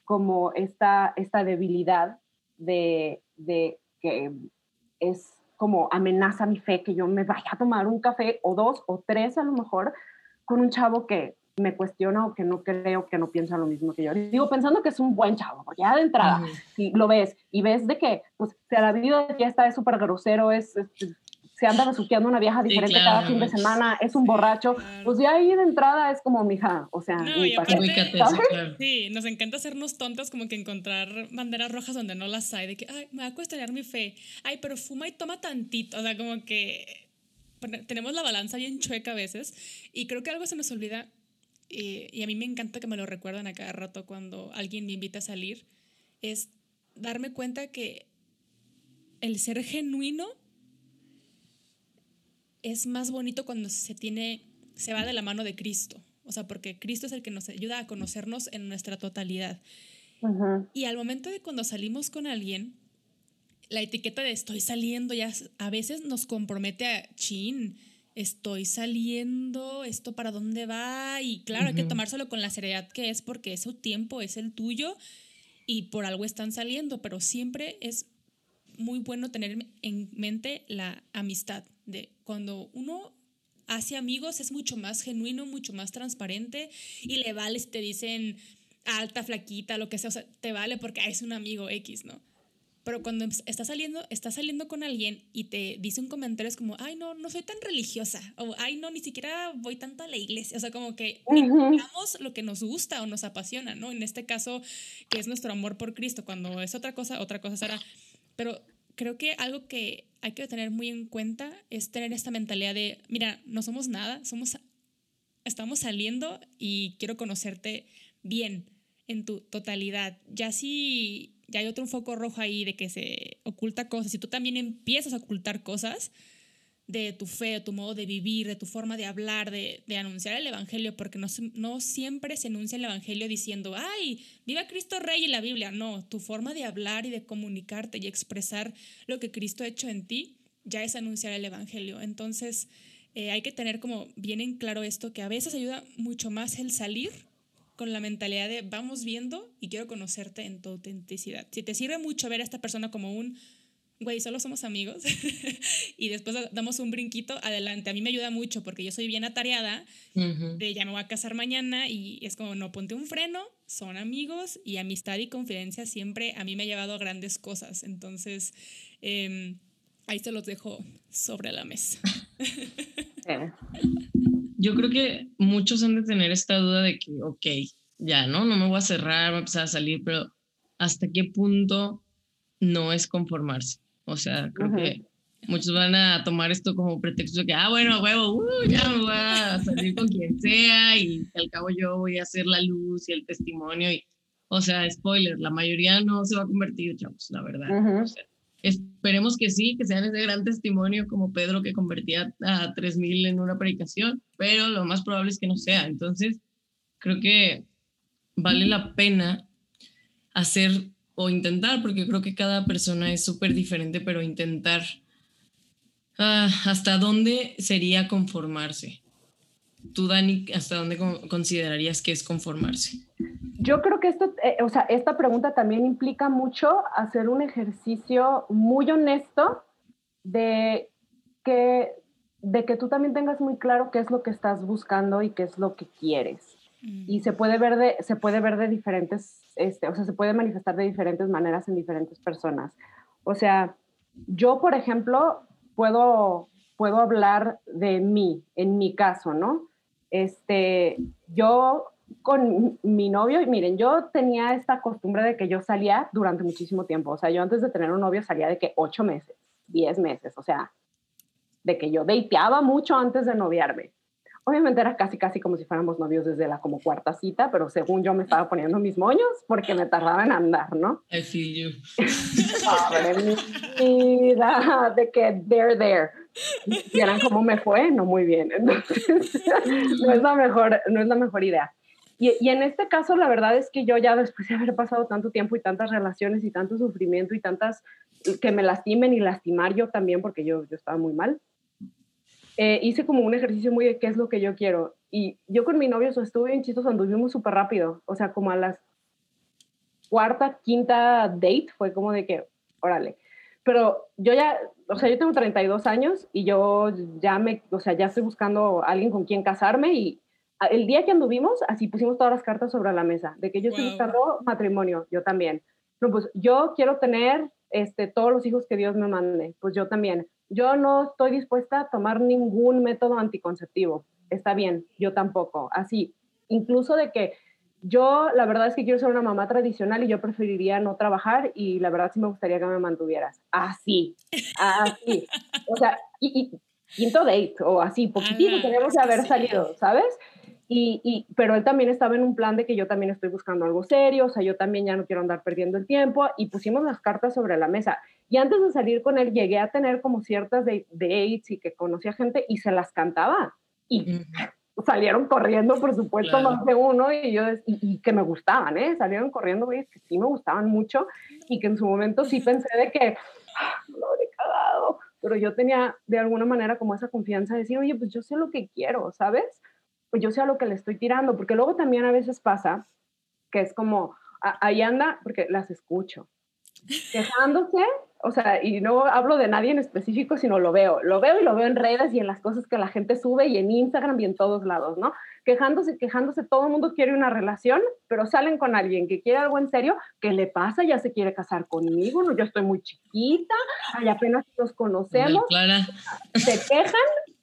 como esta, esta debilidad de, de que es como amenaza mi fe que yo me vaya a tomar un café o dos o tres a lo mejor con un chavo que me cuestiona o que no creo que no piensa lo mismo que yo. Digo, pensando que es un buen chavo, ya de entrada, si lo ves y ves de que, pues, se la vida de fiesta es súper grosero, es, es, se anda besuqueando una vieja diferente sí, claro, cada fin de semana, es un borracho, claro. pues ya ahí de entrada es como, mija, o sea, no, y aparte, claro. sí, nos encanta hacernos tontas como que encontrar banderas rojas donde no las hay, de que, ay, me va a cuestionar mi fe, ay, pero fuma y toma tantito, o sea, como que tenemos la balanza bien chueca a veces, y creo que algo se nos olvida, y, y a mí me encanta que me lo recuerdan a cada rato cuando alguien me invita a salir, es darme cuenta que el ser genuino es más bonito cuando se tiene, se va de la mano de Cristo. O sea, porque Cristo es el que nos ayuda a conocernos en nuestra totalidad. Uh -huh. Y al momento de cuando salimos con alguien, la etiqueta de estoy saliendo ya a veces nos compromete a chin, estoy saliendo, esto para dónde va. Y claro, uh -huh. hay que tomárselo con la seriedad que es porque es su tiempo, es el tuyo y por algo están saliendo, pero siempre es muy bueno tener en mente la amistad de cuando uno hace amigos es mucho más genuino, mucho más transparente y le vale si te dicen alta, flaquita, lo que sea, o sea, te vale porque es un amigo X, ¿no? Pero cuando estás saliendo, estás saliendo con alguien y te dice un comentario es como, ay, no, no soy tan religiosa, o ay, no, ni siquiera voy tanto a la iglesia, o sea, como que uh -huh. lo que nos gusta o nos apasiona, ¿no? En este caso, que es nuestro amor por Cristo, cuando es otra cosa, otra cosa será. Pero creo que algo que hay que tener muy en cuenta es tener esta mentalidad de, mira, no somos nada, somos, estamos saliendo y quiero conocerte bien en tu totalidad. Ya si ya hay otro foco rojo ahí de que se oculta cosas, si tú también empiezas a ocultar cosas de tu fe, de tu modo de vivir, de tu forma de hablar, de, anunciar el Evangelio, porque no, no siempre se enuncia el Evangelio diciendo, ay, viva Cristo Rey en la Biblia. No, tu forma de hablar y de comunicarte y expresar lo que Cristo ha hecho en ti ya es anunciar el Evangelio. Entonces, eh, hay que tener como bien en claro esto, que a veces ayuda mucho más el salir con la mentalidad de vamos viendo y quiero conocerte en tu autenticidad. Si te sirve mucho ver a esta persona como un güey, solo somos amigos (laughs) y después damos un brinquito adelante. A mí me ayuda mucho porque yo soy bien atareada uh -huh. de ya me voy a casar mañana y es como no ponte un freno, son amigos y amistad y confidencia siempre a mí me ha llevado a grandes cosas. Entonces, eh, ahí se los dejo sobre la mesa. (laughs) Yo creo que muchos han de tener esta duda de que, ok, ya, ¿no? No me voy a cerrar, voy a empezar a salir, pero ¿hasta qué punto no es conformarse? O sea, creo que muchos van a tomar esto como pretexto de que, ah, bueno, huevo, uh, ya me voy a salir con quien sea y al cabo yo voy a hacer la luz y el testimonio. Y, o sea, spoiler, la mayoría no se va a convertir, chavos, la verdad. O sea, esperemos que sí, que sean ese gran testimonio como Pedro que convertía a 3.000 en una predicación, pero lo más probable es que no sea. Entonces, creo que vale la pena hacer o intentar, porque creo que cada persona es súper diferente, pero intentar uh, hasta dónde sería conformarse. Tú, Dani, ¿hasta dónde considerarías que es conformarse? Yo creo que esto, eh, o sea, esta pregunta también implica mucho hacer un ejercicio muy honesto de que, de que tú también tengas muy claro qué es lo que estás buscando y qué es lo que quieres. Y se puede ver de, se puede ver de diferentes, este, o sea, se puede manifestar de diferentes maneras en diferentes personas. O sea, yo, por ejemplo, puedo, puedo hablar de mí, en mi caso, ¿no? Este, yo con mi novio, miren, yo tenía esta costumbre de que yo salía durante muchísimo tiempo, o sea, yo antes de tener un novio salía de que ocho meses, diez meses, o sea, de que yo dateaba mucho antes de noviarme. Obviamente era casi, casi como si fuéramos novios desde la como cuarta cita, pero según yo me estaba poniendo mis moños porque me tardaba en andar, ¿no? I feel you. Pobre vida, de que they're there. Y eran como me fue, no muy bien. Entonces, (laughs) no es la mejor, no es la mejor idea. Y, y, en este caso, la verdad es que yo ya después de haber pasado tanto tiempo y tantas relaciones y tanto sufrimiento y tantas que me lastimen y lastimar yo también, porque yo, yo estaba muy mal, eh, hice como un ejercicio muy de qué es lo que yo quiero. Y yo con mi novio so, estuve bien chistoso, anduvimos súper rápido. O sea, como a las cuarta, quinta date, fue como de que, órale. Pero yo ya, o sea, yo tengo 32 años y yo ya me, o sea, ya estoy buscando a alguien con quien casarme y el día que anduvimos, así pusimos todas las cartas sobre la mesa, de que yo estoy buscando matrimonio, yo también. No, pues yo quiero tener este, todos los hijos que Dios me mande, pues yo también. Yo no estoy dispuesta a tomar ningún método anticonceptivo. Está bien, yo tampoco. Así, incluso de que yo la verdad es que quiero ser una mamá tradicional y yo preferiría no trabajar y la verdad sí me gustaría que me mantuvieras. Así, así. O sea, y, y quinto date o así, poquitito tenemos que haber salido, ¿sabes? Y, y, pero él también estaba en un plan de que yo también estoy buscando algo serio, o sea, yo también ya no quiero andar perdiendo el tiempo y pusimos las cartas sobre la mesa. Y antes de salir con él llegué a tener como ciertas de, dates y que conocía gente y se las cantaba. Y salieron corriendo, por supuesto, más de uno y yo, y, que me gustaban, ¿eh? Salieron corriendo, güey, que sí me gustaban mucho y que en su momento sí pensé de que, ah, lo he cagado, pero yo tenía de alguna manera como esa confianza de decir, oye, pues yo sé lo que quiero, ¿sabes? Pues yo sé a lo que le estoy tirando, porque luego también a veces pasa que es como, ahí anda, porque las escucho, quejándose, o sea, y no hablo de nadie en específico, sino lo veo, lo veo y lo veo en redes y en las cosas que la gente sube y en Instagram y en todos lados, ¿no? Quejándose, quejándose, todo el mundo quiere una relación, pero salen con alguien que quiere algo en serio, ¿qué le pasa? Ya se quiere casar conmigo, no, yo estoy muy chiquita, ay, apenas nos conocemos, se quejan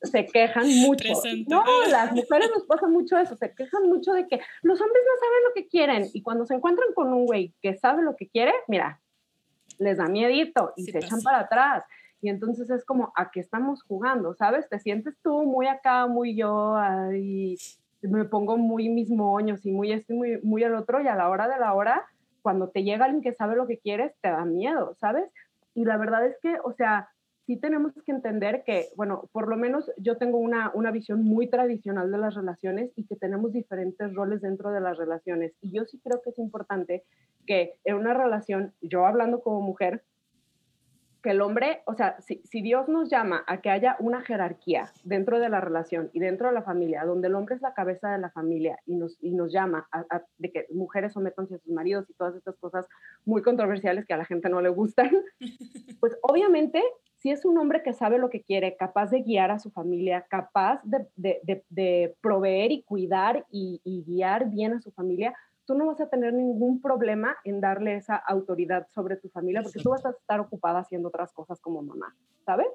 se quejan mucho. No, las mujeres nos pasa mucho eso, se quejan mucho de que los hombres no saben lo que quieren y cuando se encuentran con un güey que sabe lo que quiere, mira, les da miedito y se echan para atrás. Y entonces es como, ¿a qué estamos jugando? ¿Sabes? Te sientes tú muy acá, muy yo, y me pongo muy mis moños y muy este, muy, muy el otro, y a la hora de la hora, cuando te llega alguien que sabe lo que quieres, te da miedo, ¿sabes? Y la verdad es que, o sea, sí tenemos que entender que, bueno, por lo menos yo tengo una, una visión muy tradicional de las relaciones y que tenemos diferentes roles dentro de las relaciones. Y yo sí creo que es importante que en una relación, yo hablando como mujer, que el hombre, o sea, si, si, Dios nos llama a que haya una jerarquía dentro de la relación y dentro de la familia, donde el hombre es la cabeza de la familia y nos, y nos llama a, a, de que mujeres sometan a sus maridos y todas estas cosas muy controversiales que a la gente no le gustan, (laughs) pues obviamente si es un hombre que sabe lo que quiere, capaz de guiar a su familia, capaz de, de, de, proveer y cuidar y, y, guiar bien a su familia, tú no vas a tener ningún problema en darle esa autoridad sobre tu familia porque tú vas a estar ocupada haciendo otras cosas como mamá, ¿sabes?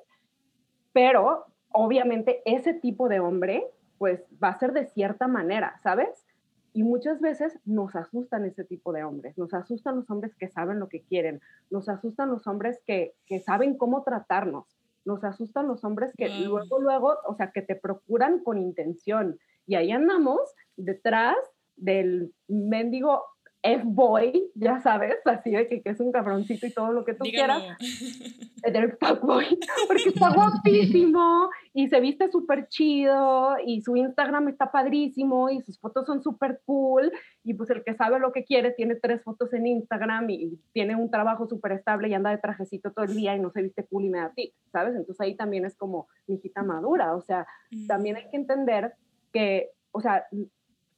Pero obviamente ese tipo de hombre pues va a ser de cierta manera, ¿sabes? Y muchas veces nos asustan ese tipo de hombres, nos asustan los hombres que saben lo que quieren, nos asustan los hombres que, que saben cómo tratarnos, nos asustan los hombres que luego, luego, o sea, que te procuran con intención. Y ahí andamos detrás del mendigo F-boy, ya sabes, así de que, que, es un cabroncito y todo lo que tú quieras, (laughs) del fuckboy, porque está guapísimo y se viste súper chido y su Instagram está padrísimo y sus fotos son súper cool y pues el que sabe lo que quiere tiene tres fotos en Instagram y, tiene un trabajo súper estable y anda de trajecito todo el día y no se viste cool y me da ti, ¿sabes? Entonces ahí también es como mi hijita madura, o sea, también hay que entender que, o sea,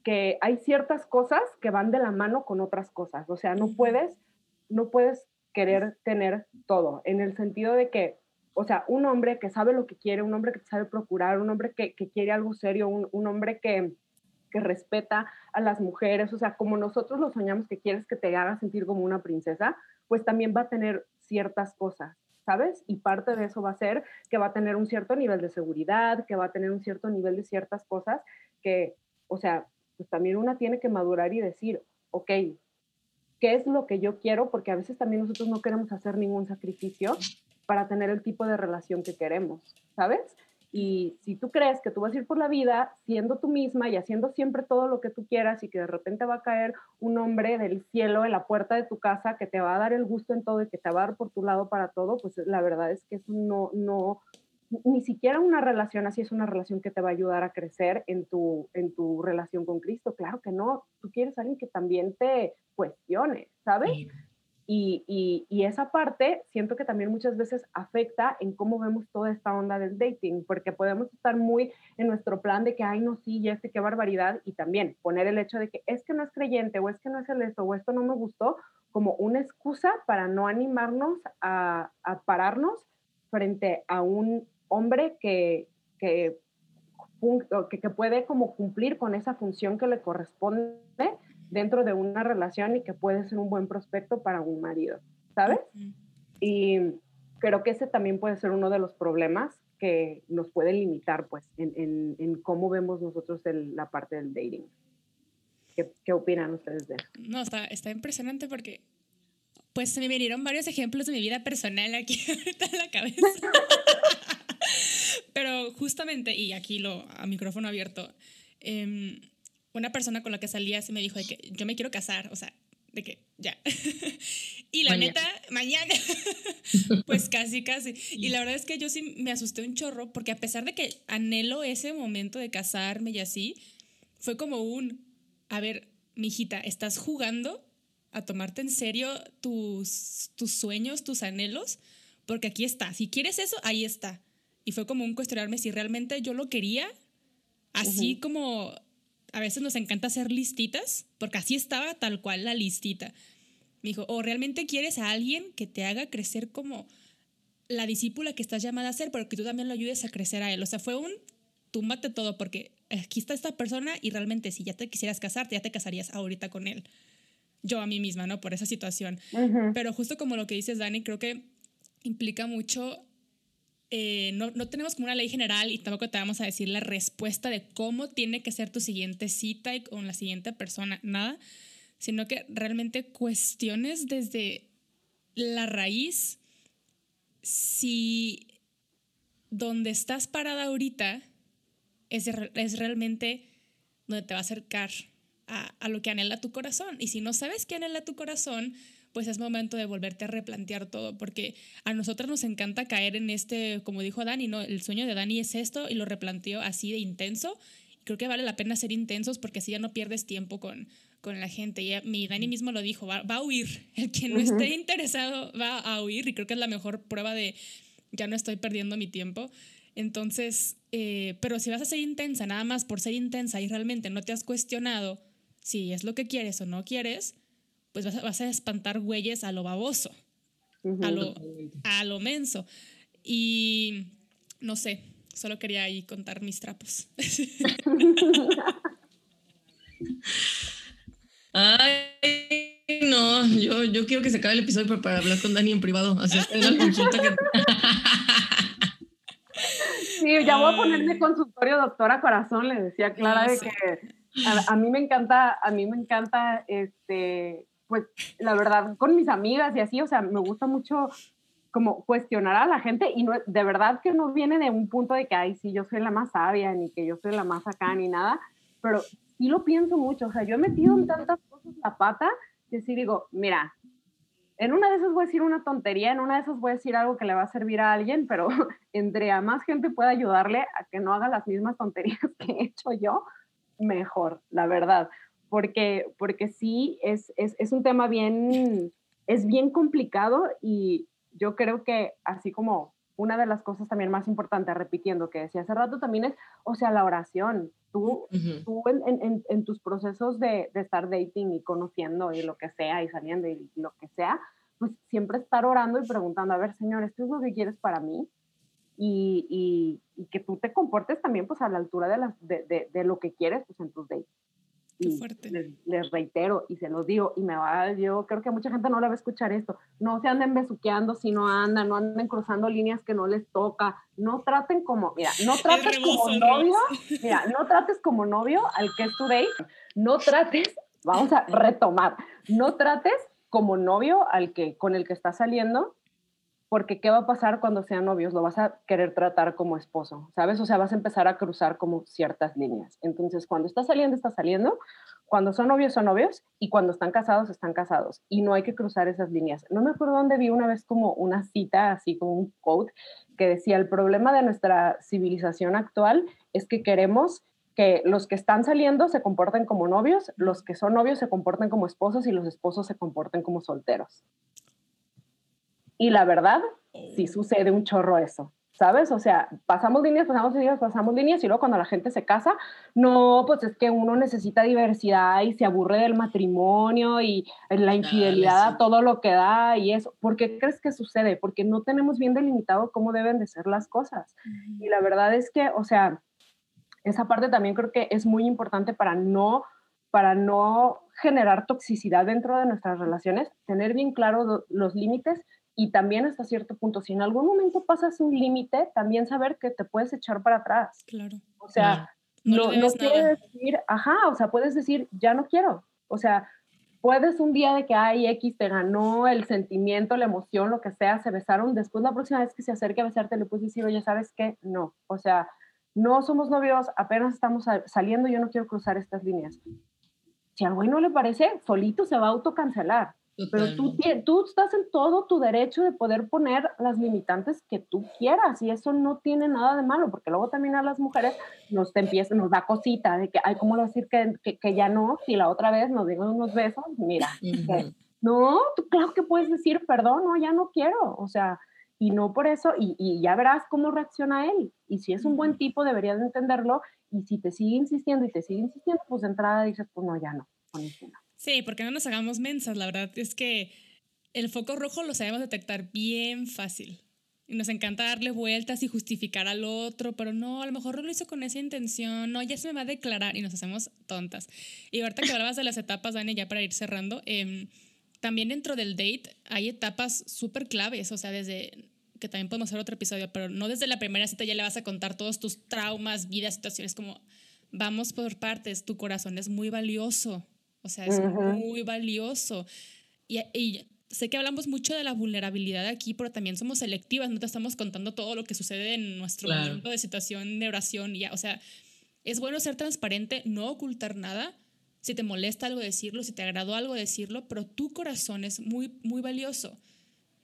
que hay ciertas cosas que van de la mano con otras cosas. O sea, no puedes, no puedes querer tener todo, en el sentido de que, o sea, un hombre que sabe lo que quiere, un hombre que sabe procurar, un hombre que, que quiere algo serio, un, un hombre que, que, respeta a las mujeres, o sea, como nosotros lo soñamos que quieres que te haga sentir como una princesa, pues también va a tener ciertas cosas. ¿Sabes? Y parte de eso va a ser que va a tener un cierto nivel de seguridad, que va a tener un cierto nivel de ciertas cosas que, o sea, pues también una tiene que madurar y decir, ok, ¿qué es lo que yo quiero? Porque a veces también nosotros no queremos hacer ningún sacrificio para tener el tipo de relación que queremos, ¿sabes? Y si tú crees que tú vas a ir por la vida siendo tú misma y haciendo siempre todo lo que tú quieras y que de repente va a caer un hombre del cielo en la puerta de tu casa que te va a dar el gusto en todo y que te va a dar por tu lado para todo, pues la verdad es que eso no, no, ni siquiera una relación así es una relación que te va a ayudar a crecer en tu, en tu relación con Cristo. Claro que no, tú quieres a alguien que también te cuestione, ¿sabes? Y, esa parte siento que también muchas veces afecta en cómo vemos toda esta onda del dating, porque podemos estar muy en nuestro plan de que, ay, no, sí, ya este, qué barbaridad, y también poner el hecho de que es que no es creyente, o es que no es el esto, o esto no me gustó, como una excusa para no animarnos a, pararnos frente a un hombre que, que, que puede como cumplir con esa función que le corresponde dentro de una relación y que puede ser un buen prospecto para un marido, ¿sabes? Y creo que ese también puede ser uno de los problemas que nos puede limitar, pues, en, en, cómo vemos nosotros la parte del dating. ¿Qué, ¿Qué, opinan ustedes de eso? No, está, está impresionante porque, pues, se me vinieron varios ejemplos de mi vida personal aquí (laughs) ahorita en la cabeza. Pero justamente, y aquí lo, a micrófono abierto, eh, una persona con la que salía se me dijo de que yo me quiero casar, o sea, de que ya. (laughs) y la neta, mañana, (laughs) pues casi, casi. Y la verdad es que yo sí me asusté un chorro porque a pesar de que anhelo ese momento de casarme y así, fue como un, a ver, mijita, ¿estás jugando a tomarte en serio tus, tus sueños, tus anhelos? Porque aquí está, si quieres eso, ahí está. Y fue como un cuestionarme si realmente yo lo quería, así como a veces nos encanta hacer listitas, porque así estaba tal cual la listita. Me dijo, o realmente quieres a alguien que te haga crecer como la discípula que estás llamada a ser, pero que tú también lo ayudes a crecer a él. O sea, fue un túmbate todo, porque aquí está esta persona y realmente si ya te quisieras casarte, ya te casarías ahorita con él. Yo a mí misma, ¿no? Por esa situación. Pero justo como lo que dices, Dani, creo que implica mucho eh, no, no, tenemos como una ley general y tampoco te vamos a decir la respuesta de cómo tiene que ser tu siguiente cita y con la siguiente persona, nada, sino que realmente cuestiones desde la raíz si donde estás parada ahorita es, es realmente donde te va a acercar a, a lo que anhela tu corazón. Y si no sabes qué anhela tu corazón, pues es momento de volverte a replantear todo, porque a nosotros nos encanta caer en este, como dijo Dani, ¿no? El sueño de Dani es esto y lo replanteó así de intenso. Creo que vale la pena ser intensos porque así ya no pierdes tiempo con, con la gente. Y mi Dani mismo lo dijo, va, a huir. El que no esté interesado va a huir y creo que es la mejor prueba de ya no estoy perdiendo mi tiempo. Entonces, eh, pero si vas a ser intensa, nada más por ser intensa y realmente no te has cuestionado si es lo que quieres o no quieres, pues vas a, a espantar güeyes a lo baboso, a, lo, a lo menso. Y no sé, solo quería ahí contar mis trapos. (laughs) Ay, no, yo, yo quiero que se acabe el episodio para, hablar con Dani en privado, hacer la consulta que... (laughs) Sí, ya voy a ponerme consultorio doctora corazón, le decía Clara de que a, a, mí me encanta, a mí me encanta este pues la verdad, con mis amigas y así, o sea, me gusta mucho como cuestionar a la gente y no, de verdad que no viene de un punto de que, ay, sí, yo soy la más sabia, ni que yo soy la más acá, ni nada, pero sí lo pienso mucho, o sea, yo he metido en tantas cosas la pata que sí digo, mira, en una de esas voy a decir una tontería, en una de esas voy a decir algo que le va a servir a alguien, pero (laughs) entre a más gente pueda ayudarle a que no haga las mismas tonterías (laughs) que he hecho yo, mejor, la verdad porque, porque sí, es, es, es un tema bien, es bien complicado y yo creo que así como una de las cosas también más importantes, repitiendo que decía hace rato, también es, o sea, la oración. Tú, tú en, en, en, tus procesos de, de, estar dating y conociendo y lo que sea y saliendo y lo que sea, pues siempre estar orando y preguntando, a ver, Señor, ¿esto es lo que quieres para mí? Y, y, y que tú te comportes también pues a la altura de, las, de, de, de lo que quieres pues en tus dates fuerte. Les, reitero y se los digo, y me va, yo creo que mucha gente no le va a escuchar esto. No se anden besuqueando si no andan, no anden cruzando líneas que no les toca. No traten como, mira, no (laughs) trates como novio, (laughs) mira, no trates como novio al que es tu date. No (laughs) trates, vamos a retomar, no trates como novio al que con el que estás saliendo porque ¿qué va a pasar cuando sean novios? Lo vas a querer tratar como esposo, ¿sabes? O sea, vas a empezar a cruzar como ciertas líneas. Entonces, cuando está saliendo, está saliendo, cuando son novios, son novios, y cuando están casados, están casados. Y no hay que cruzar esas líneas. No me acuerdo dónde vi una vez como una cita, así como un quote, que decía, el problema de nuestra civilización actual es que queremos que los que están saliendo se comporten como novios, los que son novios se comporten como esposos y los esposos se comporten como solteros. Y la verdad, sí sucede un chorro eso, ¿sabes? O sea, pasamos líneas, pasamos líneas, pasamos líneas y luego cuando la gente se casa, no, pues es que uno necesita diversidad y se aburre del matrimonio y la infidelidad, todo lo que da y eso. ¿Por qué crees que sucede? Porque no tenemos bien delimitado cómo deben de ser las cosas. Y la verdad es que, o sea, esa parte también creo que es muy importante para no para no generar toxicidad dentro de nuestras relaciones, tener bien claros los límites y también hasta cierto punto, si en algún momento pasas un límite, también saber que te puedes echar para atrás. Claro. O sea, no, no, quieres decir, ajá, o sea, puedes decir, ya no quiero. O sea, puedes un día de que, ay, X te ganó el sentimiento, la emoción, lo que sea, se besaron, después la próxima vez que se acerque a besarte le puedes decir, oye, ¿sabes qué? No. O sea, no somos novios, apenas estamos saliendo, yo no quiero cruzar estas líneas. Si al güey no le parece, solito se va a autocancelar. Pero tú, tú estás en todo tu derecho de poder poner las limitantes que tú quieras y eso no tiene nada de malo, porque luego también a las mujeres nos, te empieza, nos da cosita de que, ay, ¿cómo decir que, que, que, ya no? Si la otra vez nos digan unos besos, mira, no, tú claro que puedes decir, perdón, no, ya no quiero, o sea, y no por eso, y, y ya verás cómo reacciona él. Y si es un buen tipo, deberías de entenderlo, y si te sigue insistiendo y te sigue insistiendo, pues de entrada dices, pues no, ya no, Sí, porque no nos hagamos mensas, la verdad es que el foco rojo lo sabemos detectar bien fácil. Y nos encanta darle vueltas y justificar al otro, pero no, a lo mejor no lo hizo con esa intención, no, ya se me va a declarar y nos hacemos tontas. Y ahorita que hablabas de las etapas, Dani, ya para ir cerrando, em, también dentro del date hay etapas súper claves, o sea, desde que también podemos hacer otro episodio, pero no desde la primera cita ya le vas a contar todos tus traumas, vidas, situaciones, como vamos por partes, tu corazón es muy valioso, o sea, es muy valioso. Y, sé que hablamos mucho de la vulnerabilidad aquí, pero también somos selectivas, no te estamos contando todo lo que sucede en nuestro momento de situación de oración. Ya, o sea, es bueno ser transparente, no ocultar nada. Si te molesta algo decirlo, si te agradó algo decirlo, pero tu corazón es muy, muy valioso.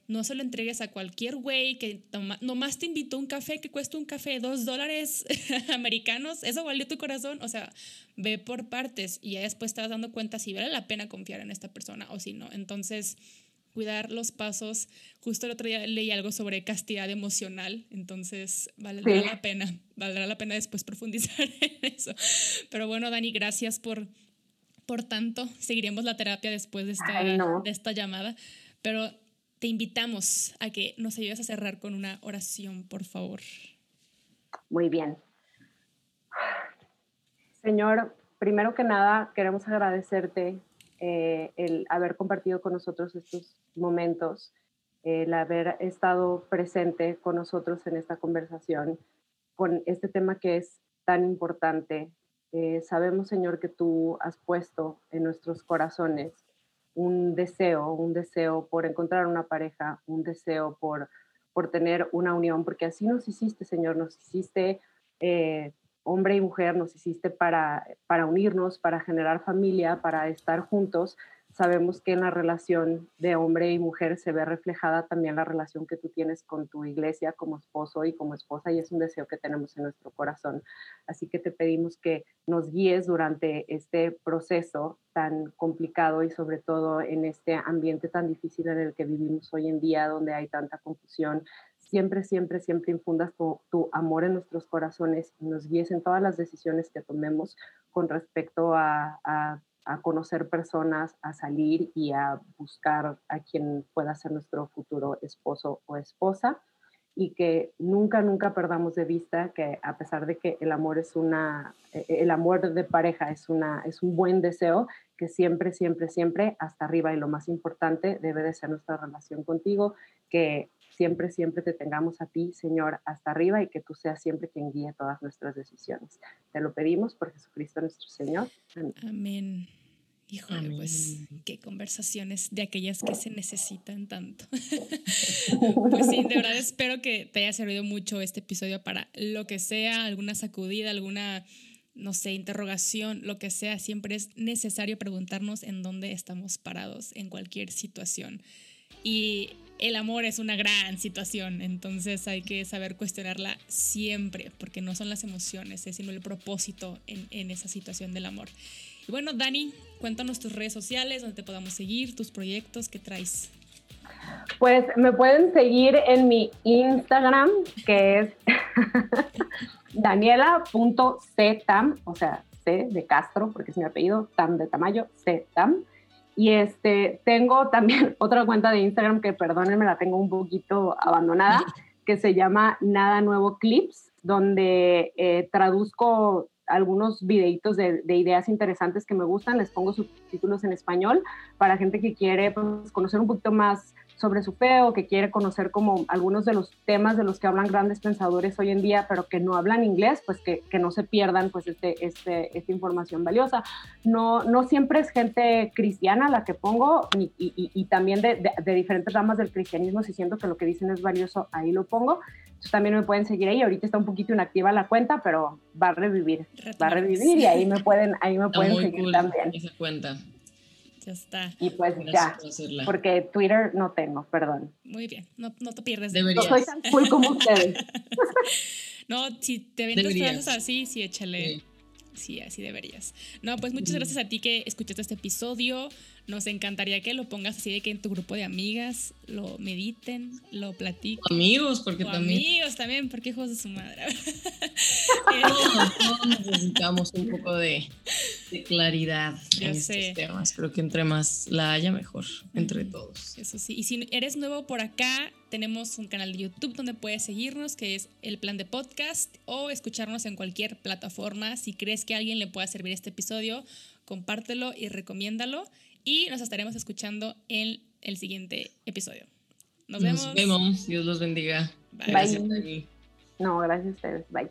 No se lo entregues a cualquier güey que nomás te invitó un café que cuesta un café dos dólares (laughs) americanos. Eso valió tu corazón. O sea, ve por partes y ya después te vas dando cuenta si vale la pena confiar en esta persona o si no. Entonces, cuidar los pasos. Justo el otro día leí algo sobre castidad emocional, entonces valdrá la pena, valdrá la pena después profundizar (laughs) en eso. Pero bueno, Dani, gracias por, por tanto. Seguiremos la terapia después de esta, de esta llamada. Pero te invitamos a que nos ayudes a cerrar con una oración, por favor. Muy bien. Señor, primero que nada, queremos agradecerte eh, el haber compartido con nosotros estos momentos, el haber estado presente con nosotros en esta conversación, con este tema que es tan importante. Eh, sabemos, Señor, que tú has puesto en nuestros corazones un deseo, un deseo por encontrar una pareja, un deseo por, por tener una unión, porque así nos hiciste, Señor, nos hiciste eh, hombre y mujer, nos hiciste para, para unirnos, para generar familia, para estar juntos sabemos que en la relación de hombre y mujer se ve reflejada también la relación que tú tienes con tu iglesia como esposo y como esposa y es un deseo que tenemos en nuestro corazón. Así que te pedimos que nos guíes durante este proceso tan complicado y sobre todo en este ambiente tan difícil en el que vivimos hoy en día, donde hay tanta confusión. Siempre, siempre, siempre infundas tu, amor en nuestros corazones y nos guíes en todas las decisiones que tomemos con respecto a, a a conocer personas, a salir y a buscar a quien pueda ser nuestro futuro esposo o esposa y que nunca, nunca perdamos de vista que a pesar de que el amor es una, e, e, el amor de pareja es, una, es un buen deseo, que siempre, siempre, siempre hasta arriba y lo más importante debe de ser nuestra relación contigo, que siempre, siempre te tengamos a ti, Señor, hasta arriba y que tú seas siempre quien guíe todas nuestras decisiones. Te lo pedimos por Jesucristo nuestro Señor. Amén. Híjole, pues qué conversaciones de aquellas que se necesitan tanto. (laughs) pues sí, de verdad espero que te haya servido mucho este episodio para lo que sea, alguna sacudida, alguna, no sé, interrogación, lo que sea. Siempre es necesario preguntarnos en dónde estamos parados en cualquier situación. Y el amor es una gran situación, entonces hay que saber cuestionarla siempre, porque no son las emociones, es sino el propósito en, en esa situación del amor. Y bueno, Dani, cuéntanos tus redes sociales, donde te podamos seguir, tus proyectos, ¿qué traes? Pues me pueden seguir en mi Instagram, que es (laughs) daniela.ctam, o sea, C de Castro, porque es mi apellido, Tam de Tamayo, C Tam. Y este, tengo también (laughs) otra cuenta de Instagram que, perdónenme, la tengo un poquito abandonada, que se llama Nada Nuevo Clips, donde eh, traduzco algunos videitos de, de, ideas interesantes que me gustan, les pongo subtítulos en español para gente que quiere pues, conocer un poquito más sobre su fe o que quiere conocer como algunos de los temas de los que hablan grandes pensadores hoy en día, pero que no hablan inglés, pues que, que no se pierdan pues este, este, esta información valiosa. No, no siempre es gente cristiana la que pongo y, y, y también de, de, de, diferentes ramas del cristianismo, si siento que lo que dicen es valioso, ahí lo pongo. Entonces también me pueden seguir ahí. Ahorita está un poquito inactiva la cuenta, pero va a revivir. Va a revivir y ahí me pueden, ahí me pueden seguir cool también. Esa cuenta. Ya está. Y pues ya, porque Twitter no tengo, perdón. Muy bien, no, no te pierdes. No Deberías. soy tan cool como ustedes. (laughs) no, si te ventas así, sí, échale. Sí. Sí, así deberías. No, pues muchas gracias a ti que escuchaste este episodio. Nos encantaría que lo pongas así de que en tu grupo de amigas lo mediten, lo platiquen. Amigos, porque O también amigos también, porque hijos de su madre. (laughs) todos, todos necesitamos un poco de, de claridad en sé. estos temas. Creo que entre más la haya, mejor, entre todos. Eso sí. Y si eres nuevo por acá, tenemos un canal de YouTube donde puedes seguirnos, que es el plan de podcast, o escucharnos en cualquier plataforma. Si crees que a alguien le pueda servir este episodio, compártelo y recomiéndalo. Y nos estaremos escuchando en el siguiente episodio. Nos vemos. Nos vemos. Dios los bendiga. Bye. Bye. Gracias, Dani. No, gracias a ustedes. Bye.